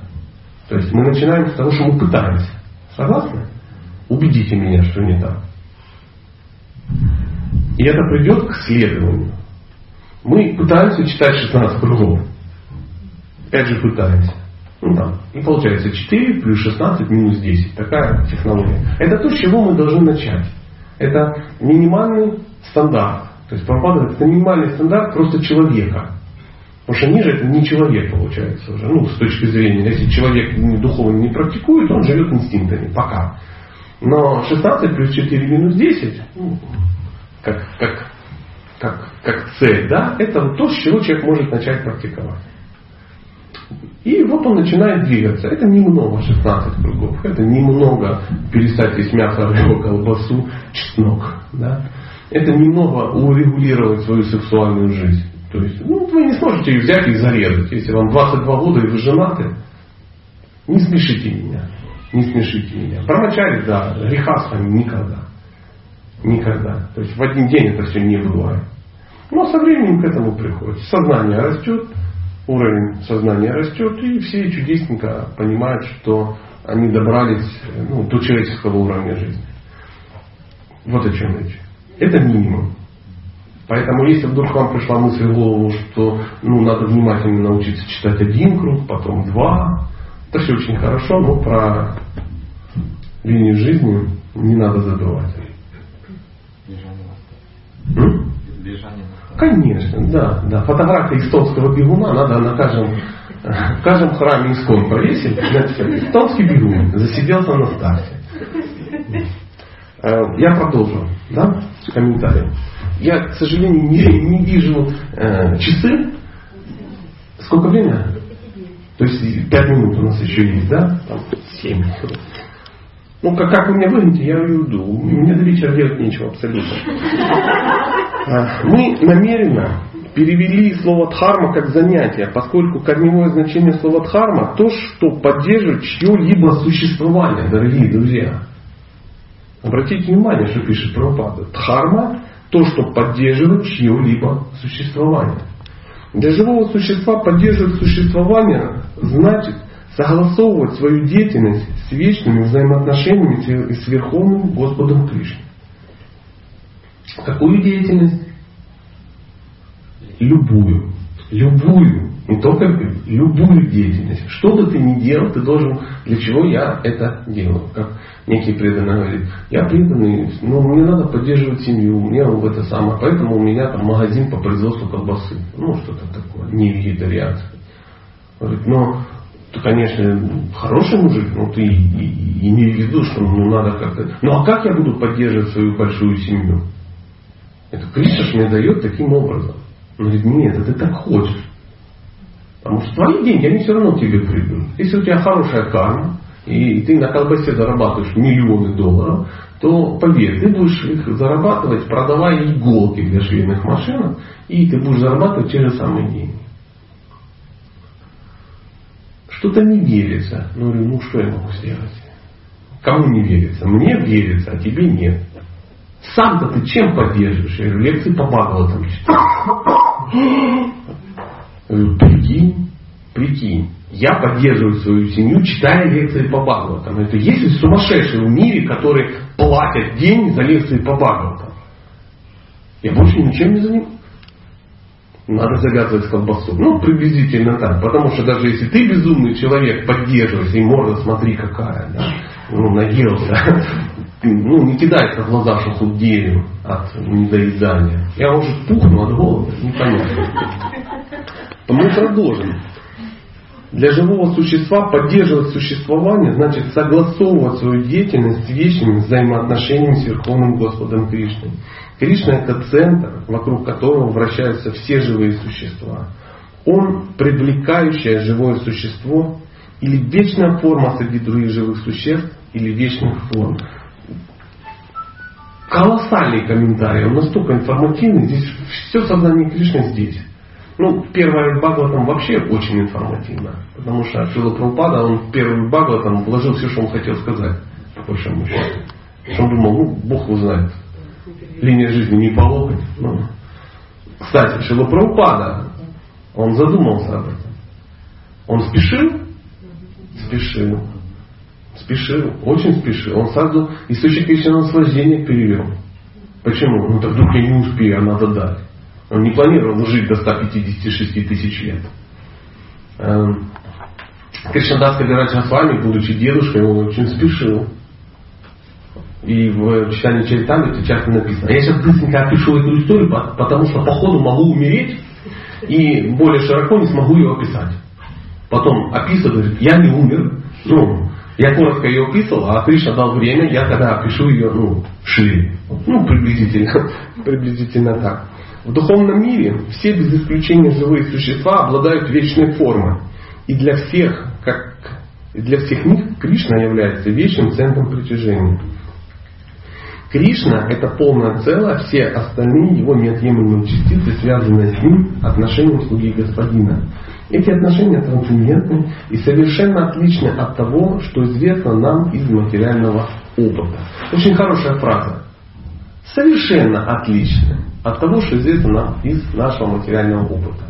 То есть мы начинаем с того, что мы пытаемся. Согласны? Убедите меня, что не так. И это придет к следованию. Мы пытаемся читать 16 кругов. Опять же пытаемся. Ну, там. И получается 4 плюс 16 минус 10. Такая технология. Это то, с чего мы должны начать. Это минимальный стандарт. То есть Прабхупада это минимальный стандарт просто человека. Потому что ниже это не человек получается уже. Ну, с точки зрения, если человек духовно не практикует, он живет инстинктами. Пока. Но 16 плюс 4 минус 10, ну, как, как, как, как цель, да, это вот то, с чего человек может начать практиковать. И вот он начинает двигаться. Это немного 16 кругов. Это немного перестать есть мясо, рыбу, колбасу, чеснок. Да? Это немного урегулировать свою сексуальную жизнь. То есть, ну, вы не сможете ее взять и зарезать. Если вам 22 года и вы женаты, не смешите меня. Не смешите меня. Промочали, да, греха с вами никогда. Никогда. То есть в один день это все не бывает. Но со временем к этому приходит. Сознание растет, уровень сознания растет, и все чудесненько понимают, что они добрались ну, до человеческого уровня жизни. Вот о чем речь. Это минимум. Поэтому если вдруг вам пришла мысль в голову, что ну, надо внимательно научиться читать один круг, потом два, это все очень хорошо, но про линию жизни не надо забывать. Конечно, да, да. Фотография эстонского бегуна надо на каждом, в каждом храме искон повесить. Эстонский бегун засиделся на старте. Э, я продолжу, да, комментарий. Я, к сожалению, не, не вижу э, часы. Сколько времени? То есть пять минут у нас еще есть, да? Там семь. Ну, как, как вы меня выгоните, я уйду. Мне до вечера делать нечего абсолютно. А, мы намеренно перевели слово дхарма как занятие, поскольку корневое значение слова дхарма то, что поддерживает чье-либо существование, дорогие друзья. Обратите внимание, что пишет Прабхупада. Дхарма то, что поддерживает чье-либо существование. Для живого существа поддерживать существование значит согласовывать свою деятельность с вечными взаимоотношениями с Верховным Господом Кришной. Какую деятельность? Любую. Любую. Не только любую деятельность. Что бы ты ни делал, ты должен, для чего я это делаю. Как некий преданный говорит, я преданный, но мне надо поддерживать семью, мне в это самое, поэтому у меня там магазин по производству колбасы. Ну, что-то такое, не вегетарианское. Говорит, но ты, конечно, хороший мужик, но ты имей в виду, что ну, надо как-то... Ну а как я буду поддерживать свою большую семью? Это Кришна мне дает таким образом. Он говорит, нет, это ты так хочешь. Потому что твои деньги, они все равно тебе придут. Если у тебя хорошая карма, и ты на колбасе зарабатываешь миллионы долларов, то поверь, ты будешь их зарабатывать, продавая иголки для швейных машин, и ты будешь зарабатывать те же самые деньги. Что-то не верится. Ну, говорю, ну что я могу сделать? Кому не верится? Мне верится, а тебе нет. Сам-то ты чем поддерживаешь? Я говорю, лекции по Бхагаватам читаю. Прикинь, прикинь. Я поддерживаю свою семью, читая лекции по Бхагаватам. Это есть ли сумасшедшие в мире, которые платят деньги за лекции по Бхагаватам? Я больше ничем не занимаюсь. Надо завязывать колбасу. Ну, приблизительно так. Потому что даже если ты безумный человек, поддерживаешь, и морда смотри какая, да, ну, наелся, ну, не кидается в глаза, что худею от недоедания. Я уже пухну от голода, непонятно. Мы продолжим. Для живого существа поддерживать существование значит согласовывать свою деятельность с вечными взаимоотношениями с Верховным Господом Кришной. Кришна это центр, вокруг которого вращаются все живые существа. Он привлекающее живое существо или вечная форма среди других живых существ, или вечных форм. Колоссальный комментарий, он настолько информативный, здесь все сознание Кришны здесь. Ну, первая Бхагаватам вообще очень информативно, потому что Шила Прабхупада, он в первый Бхагаватам вложил все, что он хотел сказать, по большому счету. Он думал, ну, Бог его знает, линия жизни не по локоть. Ну. Кстати, Шила Прабхупада, он задумался об этом. Он спешил? Спешил. Спешил, очень спешил. Он сразу источник вечного наслаждения перевел. Почему? Ну так вдруг я не успею, а надо дать. Он не планировал жить до 156 тысяч лет. Эм, Кришнадас Кавирадж Госвами, будучи дедушкой, он очень спешил. И в читании Чайтамриты часто написано. Я сейчас быстренько опишу эту историю, потому что по ходу могу умереть и более широко не смогу ее описать. Потом описывает, я не умер, ну, я коротко ее описывал, а Кришна дал время, я тогда опишу ее ну, шире. Ну, приблизительно, приблизительно так. В духовном мире все без исключения живые существа обладают вечной формой. И для всех, как для всех них Кришна является вечным центром притяжения. Кришна – это полное целое, все остальные его неотъемлемые частицы, связанные с ним отношением слуги господина. Эти отношения трансцендентны и совершенно отличны от того, что известно нам из материального опыта. Очень хорошая фраза. Совершенно отличны от того, что известно нам из нашего материального опыта.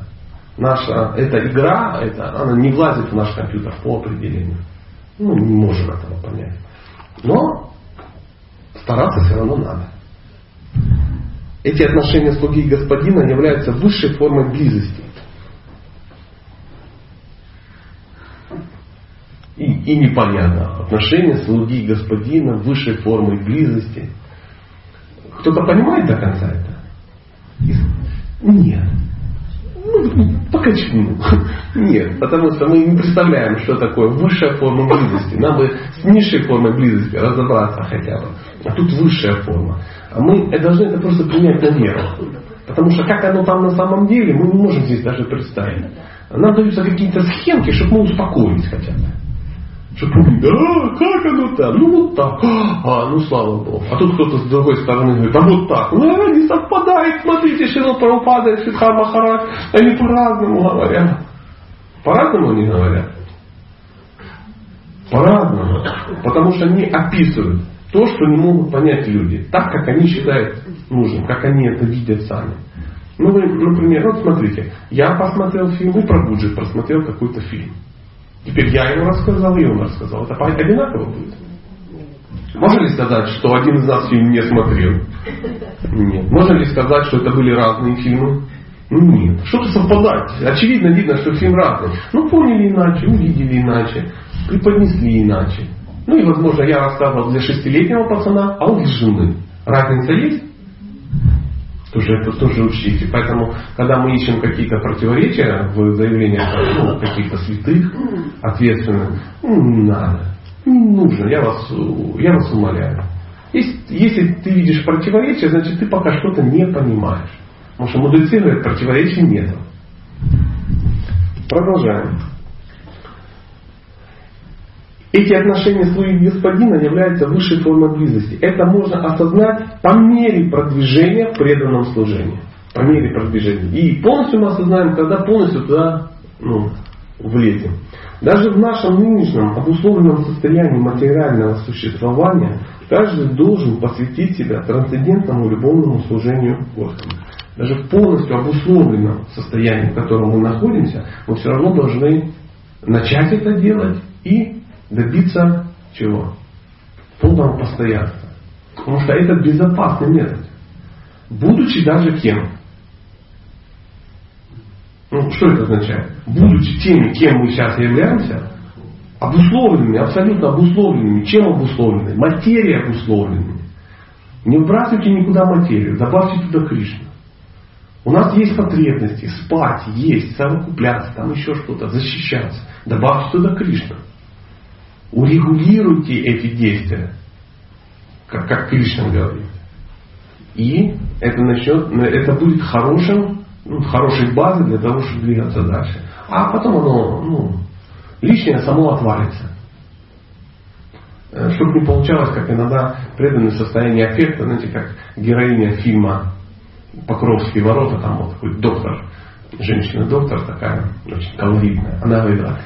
Наша эта игра, это, она не влазит в наш компьютер по определению. Ну, не можем этого понять. Но стараться все равно надо. Эти отношения слуги и господина являются высшей формой близости. И, и непонятно. Отношения слуги и господина высшей формой близости. Кто-то понимает до конца это? Нет. Ну, покачну. Нет, потому что мы не представляем, что такое высшая форма близости. Нам бы с низшей формой близости разобраться хотя бы. А тут высшая форма. А мы должны это просто принять на веру. Потому что как оно там на самом деле, мы не можем здесь даже представить. Нам даются какие-то схемки, чтобы мы успокоились хотя бы. Чтобы мы да, как оно там? Ну вот так. А, ну слава Богу. А тут кто-то с другой стороны говорит, а вот так. Ну, не совпадает, смотрите, Шила Прабхупада и Сидхар Махарадж, они по-разному говорят. По-разному они говорят. По-разному. Потому что они описывают то, что не могут понять люди. Так, как они считают нужным, как они это видят сами. Ну, например, вот смотрите, я посмотрел фильм, и про Буджи просмотрел какой-то фильм. Теперь я ему рассказал, и он рассказал. Это одинаково будет. Можно ли сказать, что один из нас фильм не смотрел? Нет. Можно ли сказать, что это были разные фильмы? Нет. Что-то совпадает. Очевидно видно, что фильм разный. Ну поняли иначе, увидели иначе, преподнесли иначе. Ну и возможно я рассказывал для шестилетнего пацана, а он для жены. Разница есть? Тоже это тоже учтите. Поэтому, когда мы ищем какие-то противоречия в заявлениях ну, каких-то святых, ответственных, ну, не надо. Не нужно, я вас, я вас умоляю. Если, если ты видишь противоречия, значит ты пока что-то не понимаешь. Потому что мудрецы противоречий нет. Продолжаем. Эти отношения слуги господина являются высшей формой близости. Это можно осознать по мере продвижения в преданном служении. По мере продвижения. И полностью мы осознаем, когда полностью туда ну, влезем. Даже в нашем нынешнем обусловленном состоянии материального существования каждый должен посвятить себя трансцендентному любовному служению Господу. Даже в полностью обусловленном состоянии, в котором мы находимся, мы все равно должны начать это делать и добиться чего? Полного постоянства. Потому что это безопасный метод. Будучи даже кем? Ну, что это означает? Будучи теми, кем мы сейчас являемся, обусловленными, абсолютно обусловленными. Чем обусловлены? Материей обусловленными. Не вбрасывайте никуда материю, добавьте туда Кришну. У нас есть потребности спать, есть, совокупляться, там еще что-то, защищаться. Добавьте туда Кришну. Урегулируйте эти действия, как, как Кришна говорит. И это, начнет, это будет хорошим, ну, хорошей базой для того, чтобы двигаться дальше. А потом оно, ну, лишнее само отвалится. Э, чтобы не получалось, как иногда преданное состояние аффекта, знаете, как героиня фильма Покровские ворота, там вот такой доктор, женщина-доктор такая, очень колоритная. Она говорила,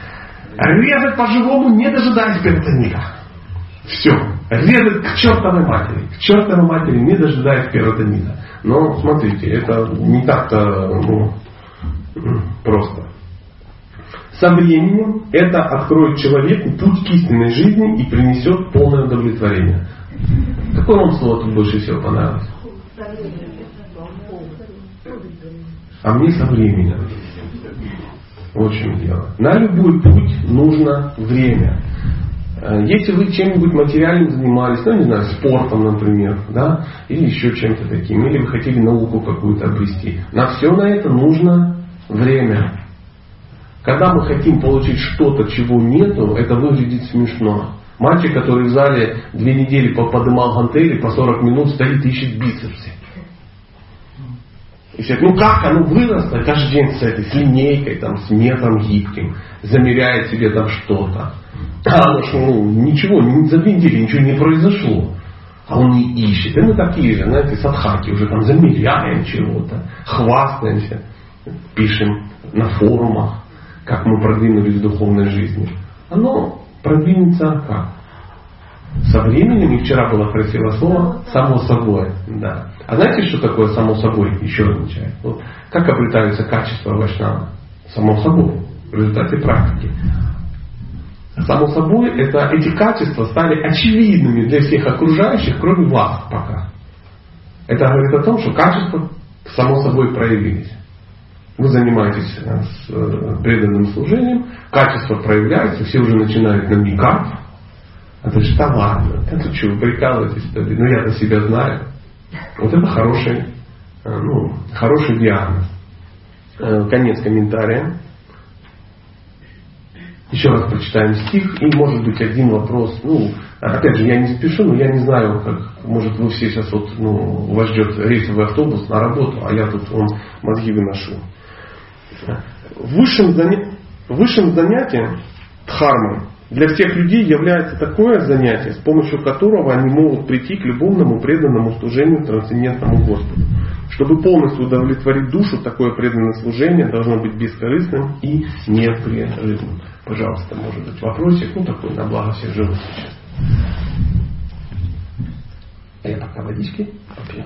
резать по-живому, не дожидаясь перитонита. Все. Резать к чертовой матери. К чертовой матери, не дожидаясь перитонита. Но смотрите, это не так-то ну, просто. Со временем это откроет человеку путь к истинной жизни и принесет полное удовлетворение. Какое вам слово тут больше всего понравилось? А мне со временем. Вот чем дело. На любой путь нужно время. Э, если вы чем-нибудь материальным занимались, ну не знаю, спортом, например, да, или еще чем-то таким, или вы хотели науку какую-то обрести, на все на это нужно время. Когда мы хотим получить что-то, чего нету, это выглядит смешно. Мальчик, который в зале две недели подымал гантели, по 40 минут стоит ищет бицепсы. И все, ну как оно выросло, каждый день с этой, с линейкой, там, с метром гибким, замеряет себе там что-то. А оно что, ну, ничего, за две недели ничего не произошло. А он не ищет. И мы такие же, знаете, садхаки уже там замеряем чего-то, хвастаемся, пишем на форумах, как мы продвинулись в духовной жизни. Оно продвинется как? Со временем, и вчера было красивое слово, само собой. Да. А знаете, что такое само собой еще означает? Вот, как обретаются качества вайшнава? Само собой, в результате практики. Само собой, это, эти качества стали очевидными для всех окружающих, кроме вас пока. Это говорит о том, что качества само собой проявились. Вы занимаетесь э, преданным служением, качество проявляется, все уже начинают намекать. А ты что, ладно, это что, вы прикалываетесь? Ну я-то себя знаю. Вот это хороший, э, ну, хороший диагноз. Конец комментария. Еще раз прочитаем стих, и может быть один вопрос. Ну, опять же, я не спешу, но я не знаю, как, может вы все сейчас вот, ну, вас ждет рейсовый автобус на работу, а я тут вам мозги выношу. Высшим, заня... Высшим занятием дхармы для всех людей является такое занятие, с помощью которого они могут прийти к любовному преданному служению трансцендентному Господу. Чтобы полностью удовлетворить душу, такое преданное служение должно быть бескорыстным и непрерывным. Пожалуйста, может быть вопросик, ну такой на благо всех живых существ. А я пока водички попью.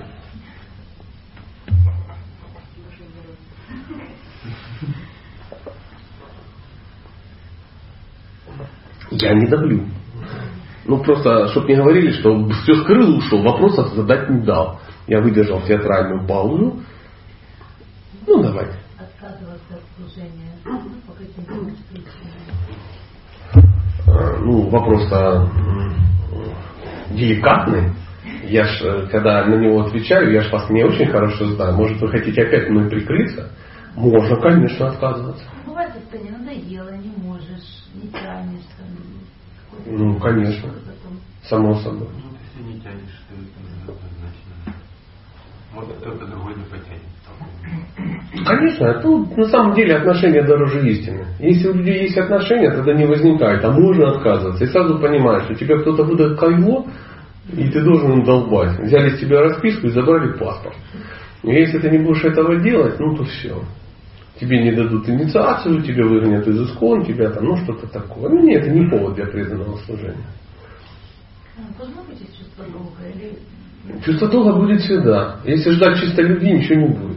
Я не давлю. Ну просто, чтобы не говорили, что все скрыл ушел, вопросов задать не дал. Я выдержал театральную паузу. Ну давайте. Отказываться от служения по каким а, Ну, вопрос деликатный. Я ж, э, когда на него отвечаю, я ж вас не очень хорошо знаю. Может, вы хотите опять мной прикрыться? Можно, конечно, отказываться. Бывает, что не надоело, не можешь, не тянешь. Ну, конечно. Само собой. Ну, если не тянешь, значит, может кто-то другой не потянет. Конечно, это на самом деле отношения дороже истины. Если у людей есть отношения, тогда не возникает, а можно отказываться. И сразу понимаешь, что тебе кто-то выдает кайво, и ты должен им долбать. Взяли с тебя расписку и забрали паспорт. И если ты не будешь этого делать, ну то все тебе не дадут инициацию, тебя выгонят из искон, тебя там, ну что-то такое. Ну нет, это не повод для преданного служения. Должно быть чувство долга или... Чувство долга будет всегда. Если ждать чистой любви, ничего не будет.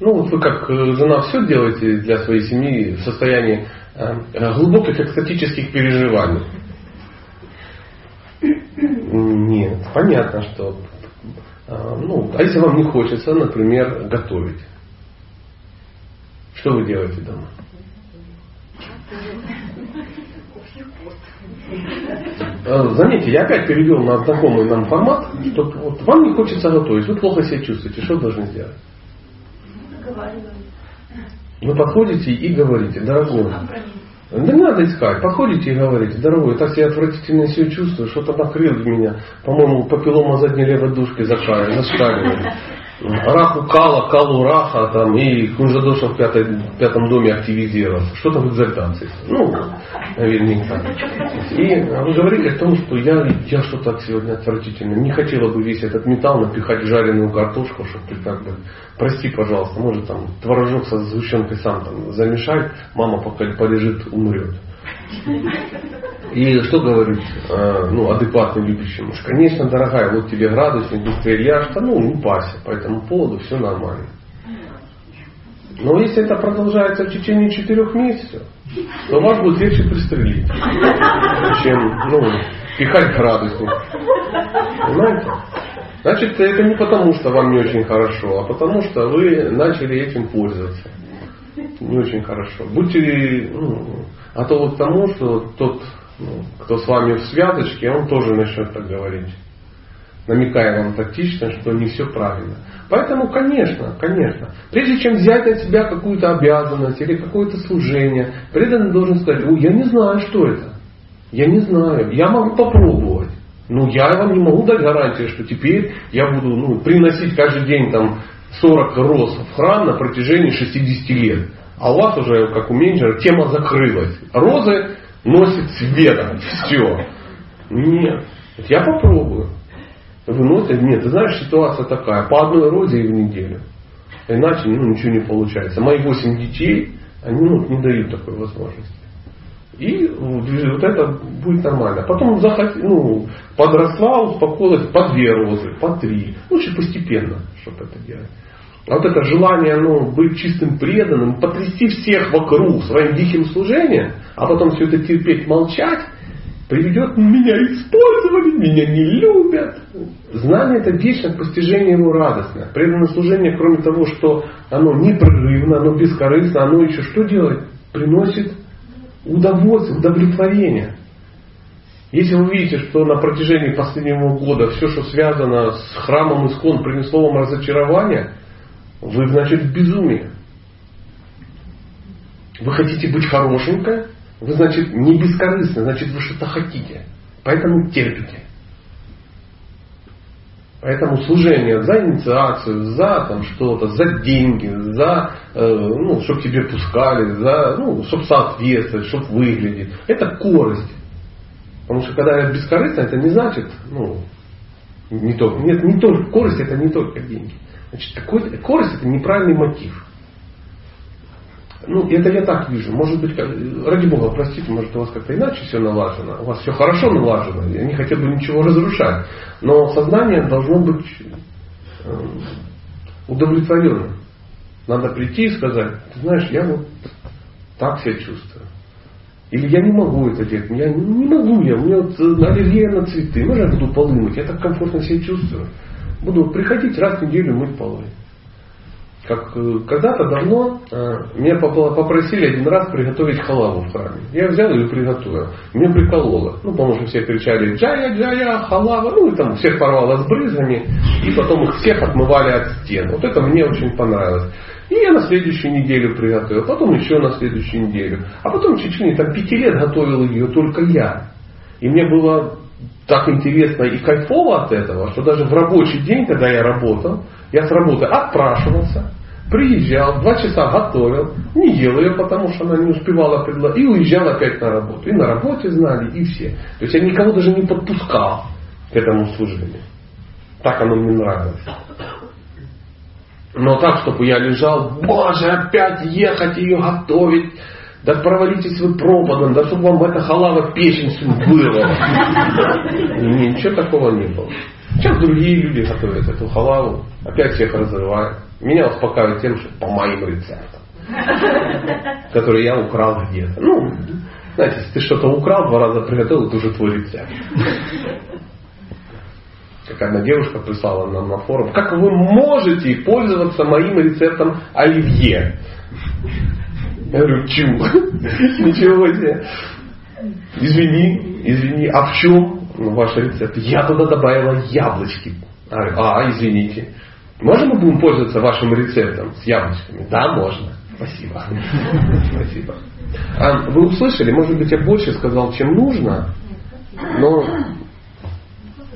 Ну вот вы как э, жена все делаете для своей семьи в состоянии э, глубоких экстатических переживаний. Нет, понятно, что э, ну, а если вам не хочется, например, готовить, что вы делаете дома? Э, заметьте, я опять перевел на знакомый нам формат, что вот вам не хочется готовить, вы плохо себя чувствуете, что должны сделать? Вы подходите и говорите, дорогой, Компромисс. не надо искать. Подходите и говорите, дорогой, я так себя отвратительно себя чувствую, что-то накрыл меня. По-моему, папиллома задней левой душки закали, зашкаливали. Раху кала, калу раха, там, и Кунжадоша в, пятой, пятом доме активизировался. Что-то в экзальтации. Ну, наверняка. И вы говорите о том, что я, я что-то сегодня отвратительно. Не хотела бы весь этот металл напихать в жареную картошку, чтобы ты как бы, прости, пожалуйста, может там творожок со сгущенкой сам там замешай, мама пока полежит, умрет. И что говорит э, ну, адекватный любящий муж? Конечно, дорогая, вот тебе градусник, быстрее ляжь, ну не парься, по этому поводу все нормально. Но если это продолжается в течение четырех месяцев, то вас будет легче пристрелить, чем ну, пихать градусник. Понимаете? Значит, это не потому, что вам не очень хорошо, а потому, что вы начали этим пользоваться. Не очень хорошо. Будьте, ну, то вот тому, что тот, ну, кто с вами в связочке, он тоже начнет так говорить. Намекая вам тактично, что не все правильно. Поэтому, конечно, конечно, прежде чем взять на себя какую-то обязанность или какое-то служение, преданный должен сказать, я не знаю, что это. Я не знаю, я могу попробовать. Ну, я вам не могу дать гарантию, что теперь я буду ну, приносить каждый день там 40 роз в храм на протяжении 60 лет. А у вас уже, как у менеджера, тема закрылась. Розы носит цветом. Все. Нет. Я попробую. Выносят. Нет, ты знаешь, ситуация такая. По одной розе и в неделю. Иначе ну, ничего не получается. Мои 8 детей, они ну, не дают такой возможности. И вот это будет нормально. Потом захот... ну, подросла, успокоилась по две розы, по три. Лучше постепенно, чтобы это делать. А вот это желание ну, быть чистым преданным, потрясти всех вокруг своим диким служением, а потом все это терпеть, молчать, приведет меня использовали, меня не любят. Знание это вечное постижение его радостное. Преданное служение, кроме того, что оно непрерывно, оно бескорыстно, оно еще что делает? Приносит удовольствие, удовлетворение. Если вы видите, что на протяжении последнего года все, что связано с храмом Искон, принесло вам разочарование, вы, значит, в безумии. Вы хотите быть хорошенькой, вы, значит, не бескорыстны, значит, вы что-то хотите. Поэтому терпите. Поэтому служение за инициацию, за там что-то, за деньги, за, э, ну, чтобы тебе пускали, за, ну, чтобы соответствовать, чтобы выглядеть. Это корость. Потому что когда я бескорыстно, это не значит, ну, не только, нет, не только, корость это не только деньги. Значит, такой, корость это неправильный мотив. Ну, это я так вижу. Может быть, ради Бога, простите, может у вас как-то иначе все налажено. У вас все хорошо налажено. Я не хотел бы ничего разрушать. Но сознание должно быть э, удовлетворенным. Надо прийти и сказать, ты знаешь, я вот так себя чувствую. Или я не могу это делать. Я не могу я. У меня вот аллергия на цветы. Можно я буду полы мыть? Я так комфортно себя чувствую. Буду приходить раз в неделю мыть полы как э, когда-то давно э, меня попросили один раз приготовить халаву в храме. Я взял ее приготовил. Меня прикололо. Ну, потому что все кричали «Джая, джая, халава!» Ну, и там всех порвало с брызгами. И потом их всех отмывали от стен. Вот это мне очень понравилось. И я на следующую неделю приготовил. Потом еще на следующую неделю. А потом в течение там, пяти лет готовил ее только я. И мне было так интересно и кайфово от этого, что даже в рабочий день, когда я работал, я с работы отпрашивался, приезжал, два часа готовил, не ел ее, потому что она не успевала предложить, и уезжал опять на работу. И на работе знали, и все. То есть я никого даже не подпускал к этому служению. Так оно мне нравилось. Но так, чтобы я лежал, боже, опять ехать ее готовить, да провалитесь вы пропадом, да чтобы вам эта халава печень было. Ничего такого не было. Сейчас другие люди готовят эту халаву, опять всех разрывают. Меня успокаивает тем, что по моим рецептам, которые я украл где-то. Ну, знаете, если ты что-то украл, два раза приготовил, это уже твой рецепт. Как одна девушка прислала нам на форум, как вы можете пользоваться моим рецептом оливье? Я говорю, чу, ничего себе. Извини, извини, а в чем ваш рецепт? Я туда добавила яблочки. А, извините. Можно мы будем пользоваться вашим рецептом с яблочками? Да, можно. Спасибо. Спасибо. А вы услышали, может быть, я больше сказал, чем нужно, но...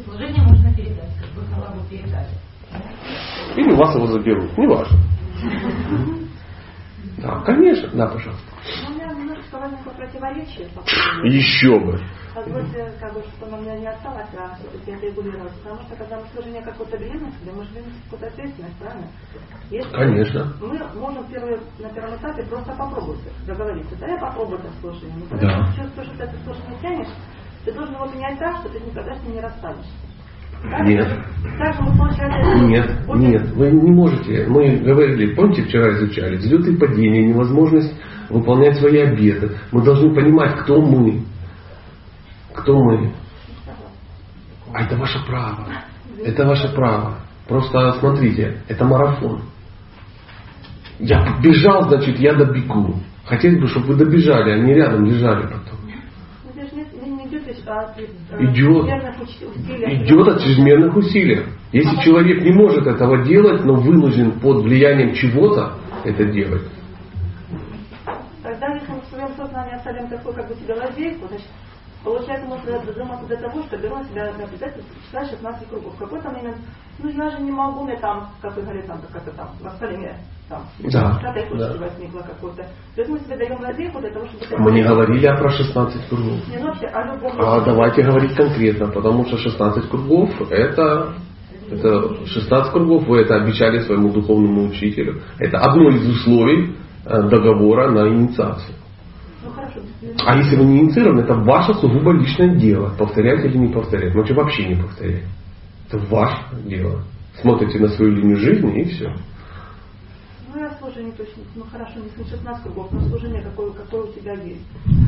Служение можно передать, как бы передали. Или у вас его заберут, неважно. Да, конечно, да, пожалуйста. Ну, у меня немножко возникло поводу- Еще бы. Позвольте, как бы, чтобы оно у меня не осталось, а все-таки это регулировать. Потому что когда мы служение какой-то себя, мы же берем какую-то ответственность, правильно? Если Конечно. Мы можем первый, на первом этапе просто попробовать договориться. Да, я попробую это слушание. Но Да. когда ты чувствуешь, что ты это слушание тянешь, ты должен его менять так, что ты никогда с ним не расстанешься. Нет. Нет, нет, вы не можете. Мы говорили, помните, вчера изучали, взлеты и падения, невозможность выполнять свои обеты. Мы должны понимать, кто мы. Кто мы. А это ваше право. Это ваше право. Просто смотрите, это марафон. Я бежал, значит, я добегу. Хотелось бы, чтобы вы добежали, а не рядом лежали потом. Ну, здесь не, не идет Идет. от чрезмерных усилий. Если человек не может этого делать, но вынужден под влиянием чего-то это делать, Тогда, если мы в своем сознании оставим такой, как бы себе лазейку, значит, получается, можно додуматься до того, что беру на себя обязательно читать 16 кругов. В какой-то момент, ну я же не могу, мне там, как вы говорите, там, как это там, воспаление, там, Да, точки да. возникло какое-то. То есть мы себе даем лазейку для того, чтобы... мы не говорили о про 16 кругов. Не, ну вообще, о любом... А давайте говорить конкретно, потому что 16 кругов это, это 16 кругов вы это обещали своему духовному учителю. Это одно из условий э, договора на инициацию. Ну хорошо, А если вы не инициированы, это ваше сугубо личное дело. Повторять или не повторять. Лучше вообще не повторять. Это ваше дело. Смотрите на свою линию жизни и все. Служение точно, ну хорошо, не 16 кругов, но служение какое, какое у тебя есть.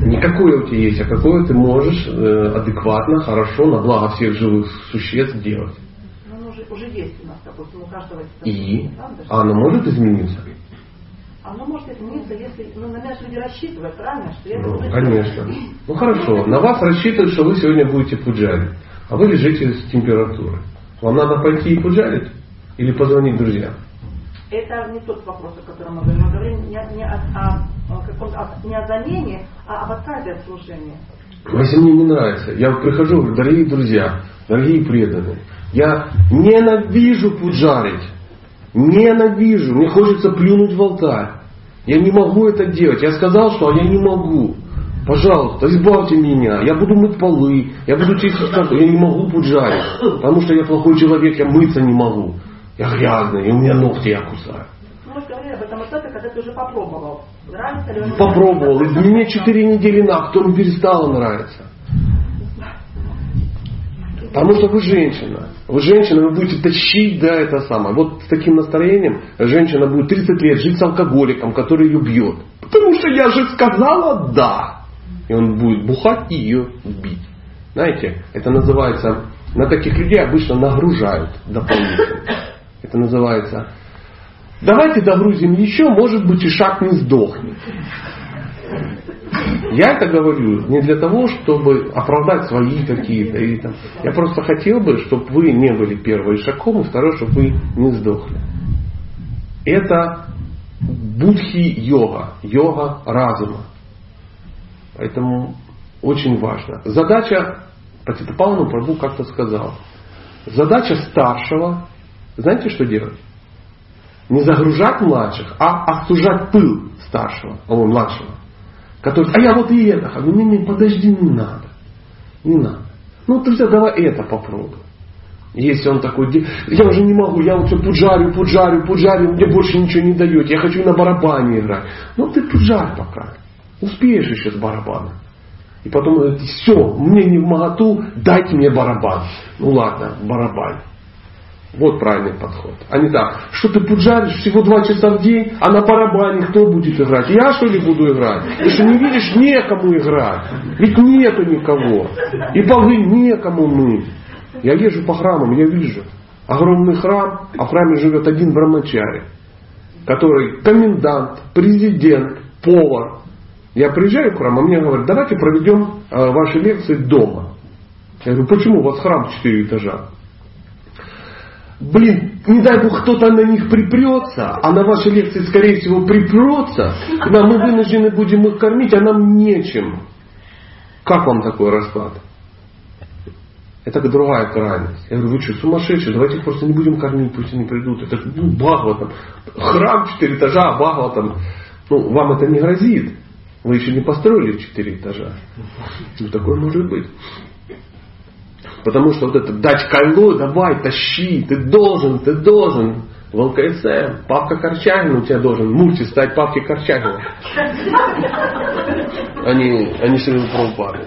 Не какое у тебя есть, а какое ты можешь э, адекватно, хорошо, на благо всех живых существ делать. Ну, оно уже, уже есть у нас, допустим, у каждого есть. И? Правда? А оно может измениться? Оно может измениться, если, ну, на меня же люди рассчитывают, правильно? Что я Ну, буду конечно. Ну хорошо, на вас рассчитывают, что вы сегодня будете пуджарить, а вы лежите с температурой. Вам надо пойти и пуджарить? Или позвонить друзьям? Это не тот вопрос, о котором мы говорим. Мы говорим не, не о, о- каком- не о замене, а об отказе от служения. Если мне не нравится, я прихожу, говорю, дорогие друзья, дорогие преданные, я ненавижу пуджарить. Ненавижу. Мне хочется плюнуть в алтарь. Я не могу это делать. Я сказал, что я не могу. Пожалуйста, избавьте меня. Я буду мыть полы, я буду чистить карту. Я не могу пуджарить, потому что я плохой человек, я мыться не могу. Я грязный, и у меня ногти я кусаю. Ну, Мы же говорили об этом этапе, когда ты уже попробовал. Нравится ли он? Попробовал. Из мне 4 недели на, кто перестало нравиться. Потому что вы женщина. Вы женщина, вы будете тащить, да, это самое. Вот с таким настроением женщина будет 30 лет жить с алкоголиком, который ее бьет. Потому что я же сказала да. И он будет бухать и ее бить. Знаете, это называется, на таких людей обычно нагружают дополнительно. Это называется, давайте догрузим еще, может быть и шаг не сдохнет. Я это говорю не для того, чтобы оправдать свои какие-то. Я просто хотел бы, чтобы вы не были первой шагом, и второе, чтобы вы не сдохли. Это будхи-йога, йога разума. Поэтому очень важно. Задача, Патитапалану Прабhu как-то сказал, задача старшего, знаете, что делать? Не загружать младших, а остужать пыл старшего, о, младшего. Который, а я вот и это. хочу. Не, не, подожди, не надо. Не надо. Ну, друзья, давай это попробуй. Если он такой, «Ди- я уже не могу, я вот все пуджарю, пуджарю, пуджарю, мне больше ничего не дает, я хочу на барабане играть. Ну ты пуджарь пока. Успеешь еще с барабаном. И потом все, мне не в моготу, дайте мне барабан. Ну ладно, барабан. Вот правильный подход. А не так, что ты пуджаришь всего два часа в день, а на барабане кто будет играть? Я что ли буду играть? Ты что не видишь, некому играть. Ведь нету никого. И полы некому мыть. Я езжу по храмам, я вижу. Огромный храм, а в храме живет один брамачари, который комендант, президент, повар. Я приезжаю в храм, а мне говорят, давайте проведем э, ваши лекции дома. Я говорю, почему у вас храм 4 этажа? Блин, не дай бог кто-то на них припрется, а на вашей лекции, скорее всего, припрется, да, мы вынуждены будем их кормить, а нам нечем. Как вам такой расклад? Это другая крайность. Я говорю, вы что, сумасшедшие, давайте их просто не будем кормить, пусть они придут. Это ну, Бхагаватам. Храм четыре этажа, а Бхагаватам. Ну, вам это не грозит. Вы еще не построили четыре этажа. Ну, такое может быть. Потому что вот это дать кайло, давай, тащи, ты должен, ты должен. В ЛКСМ, Павка Корчагин у тебя должен, мульти стать Павки Корчагина. Они, они Шрила Прабхупады.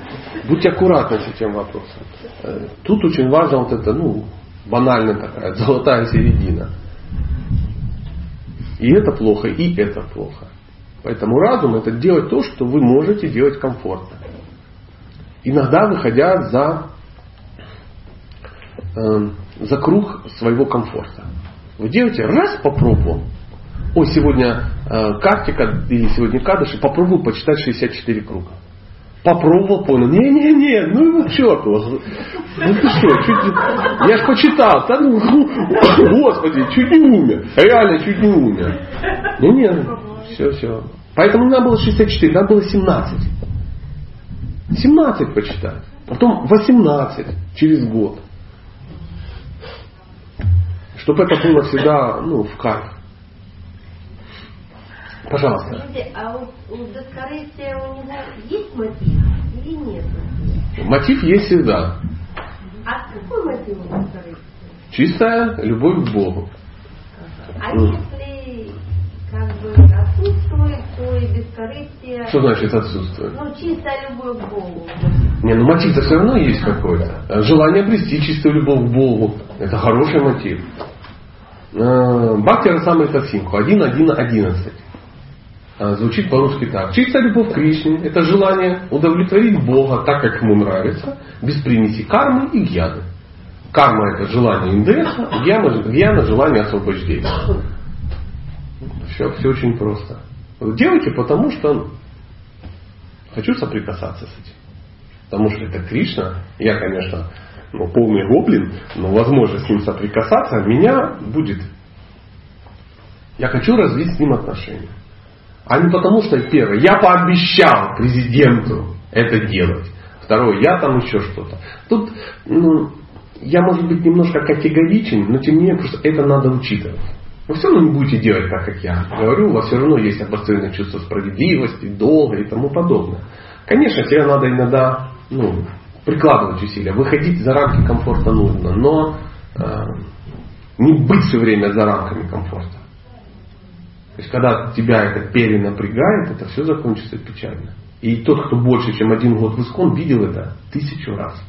Будьте аккуратны с этим вопросом. Э, тут очень важно вот это, ну, банальная такая, золотая середина. И это плохо, и это плохо. Поэтому разум это делать то, что вы можете делать комфортно. Иногда выходя за э, за круг своего комфорта. Вы делаете, раз попробовал. Ой, сегодня э, картика или сегодня кадыши, попробую почитать 64 круга. Попробовал, понял. Не-не-не, ну его к черту. Ну ты что, чуть Я ж почитал. Да, ну, господи, чуть не умер. Реально чуть не умер. Ну нет, все, все. Поэтому надо было 64, надо было 17. 17 почитать. Потом 18 через год. Чтобы это было всегда ну, в кайф. Пожалуйста. Скажите, а у, у у него есть мотив или нет? Мотив есть всегда. А какой мотив у? Чистая любовь к Богу. А Ну. если как бы отсутствует, то и бескорыстие... Что значит отсутствует? Ну, чистая любовь к Богу. Не, ну мотив-то все равно есть какой-то. Желание обрести чистую любовь к Богу. Это хороший мотив. Бхакти Расамрита Симху 1.1.11. А, Звучит по-русски так. Чистая любовь к Кришне – это желание удовлетворить Бога так, как ему нравится, без примеси кармы и гьяны. Карма – это желание индеса, гьяна, гьяна – желание освобождения. Все, все очень просто. Делайте, потому что хочу соприкасаться с этим. Потому что это Кришна. Я, конечно, ну, полный гоблин, но возможность с ним соприкасаться меня будет. Я хочу развить с ним отношения. А не потому, что первое, я пообещал президенту это делать. Второе, я там еще что-то. Тут, ну, я, может быть, немножко категоричен, но тем не менее, просто это надо учитывать. Вы все равно не будете делать так, как я говорю, у вас все равно есть обостренное чувство справедливости, долга и тому подобное. Конечно, тебе надо иногда ну, прикладывать усилия, выходить за рамки комфорта нужно, но э, не быть все время за рамками комфорта. То есть, когда тебя это перенапрягает, это все закончится печально. И тот, кто больше, чем один год в Искон, видел это тысячу раз.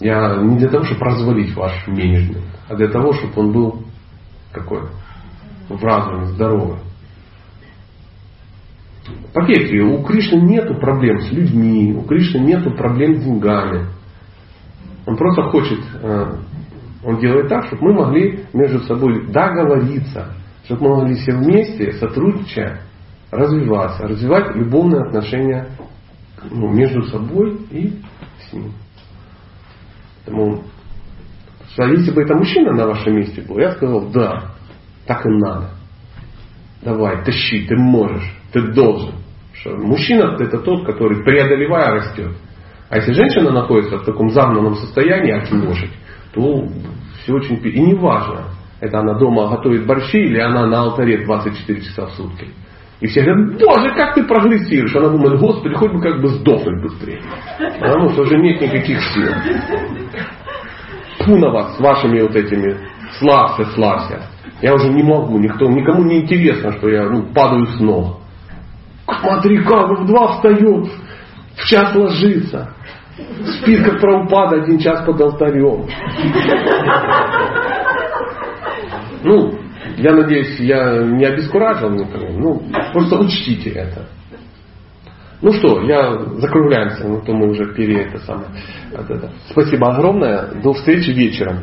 Я не для того, чтобы развалить ваш менеджмент, а для того, чтобы он был какой? В разуме, здоровый. Поверьте, у Кришны нету проблем с людьми, у Кришны нету проблем с деньгами. Он просто хочет, э, он делает так, чтобы мы могли между собой договориться, чтобы мы могли все вместе, сотрудничая, развиваться, развивать любовные отношения ну, между собой и с ним. Поэтому, что если бы это мужчина на вашем месте был, я сказал, да, так и надо. Давай, тащи, ты можешь, ты должен. Что мужчина это тот, который преодолевая растет. А если женщина находится в таком загнанном состоянии, как лошадь, то все очень... И не важно, это она дома готовит борщи или она на алтаре 24 часа в сутки. И все говорят, боже, как ты прогрессируешь. Она думает, господи, хоть бы как бы сдохнуть быстрее. Потому что уже нет никаких сил. Фу на вас с вашими вот этими славься, славься. Я уже не могу, никто, никому не интересно, что я ну, падаю с ног. Смотри, как в два встает, в час ложится. Спит, как Прабхупада, один час под алтарем. Ну, я надеюсь, я не обескуражил никого. Ну, просто учтите это. Ну что, я закругляемся, ну то мы уже пере это самое. Спасибо огромное. До встречи вечером.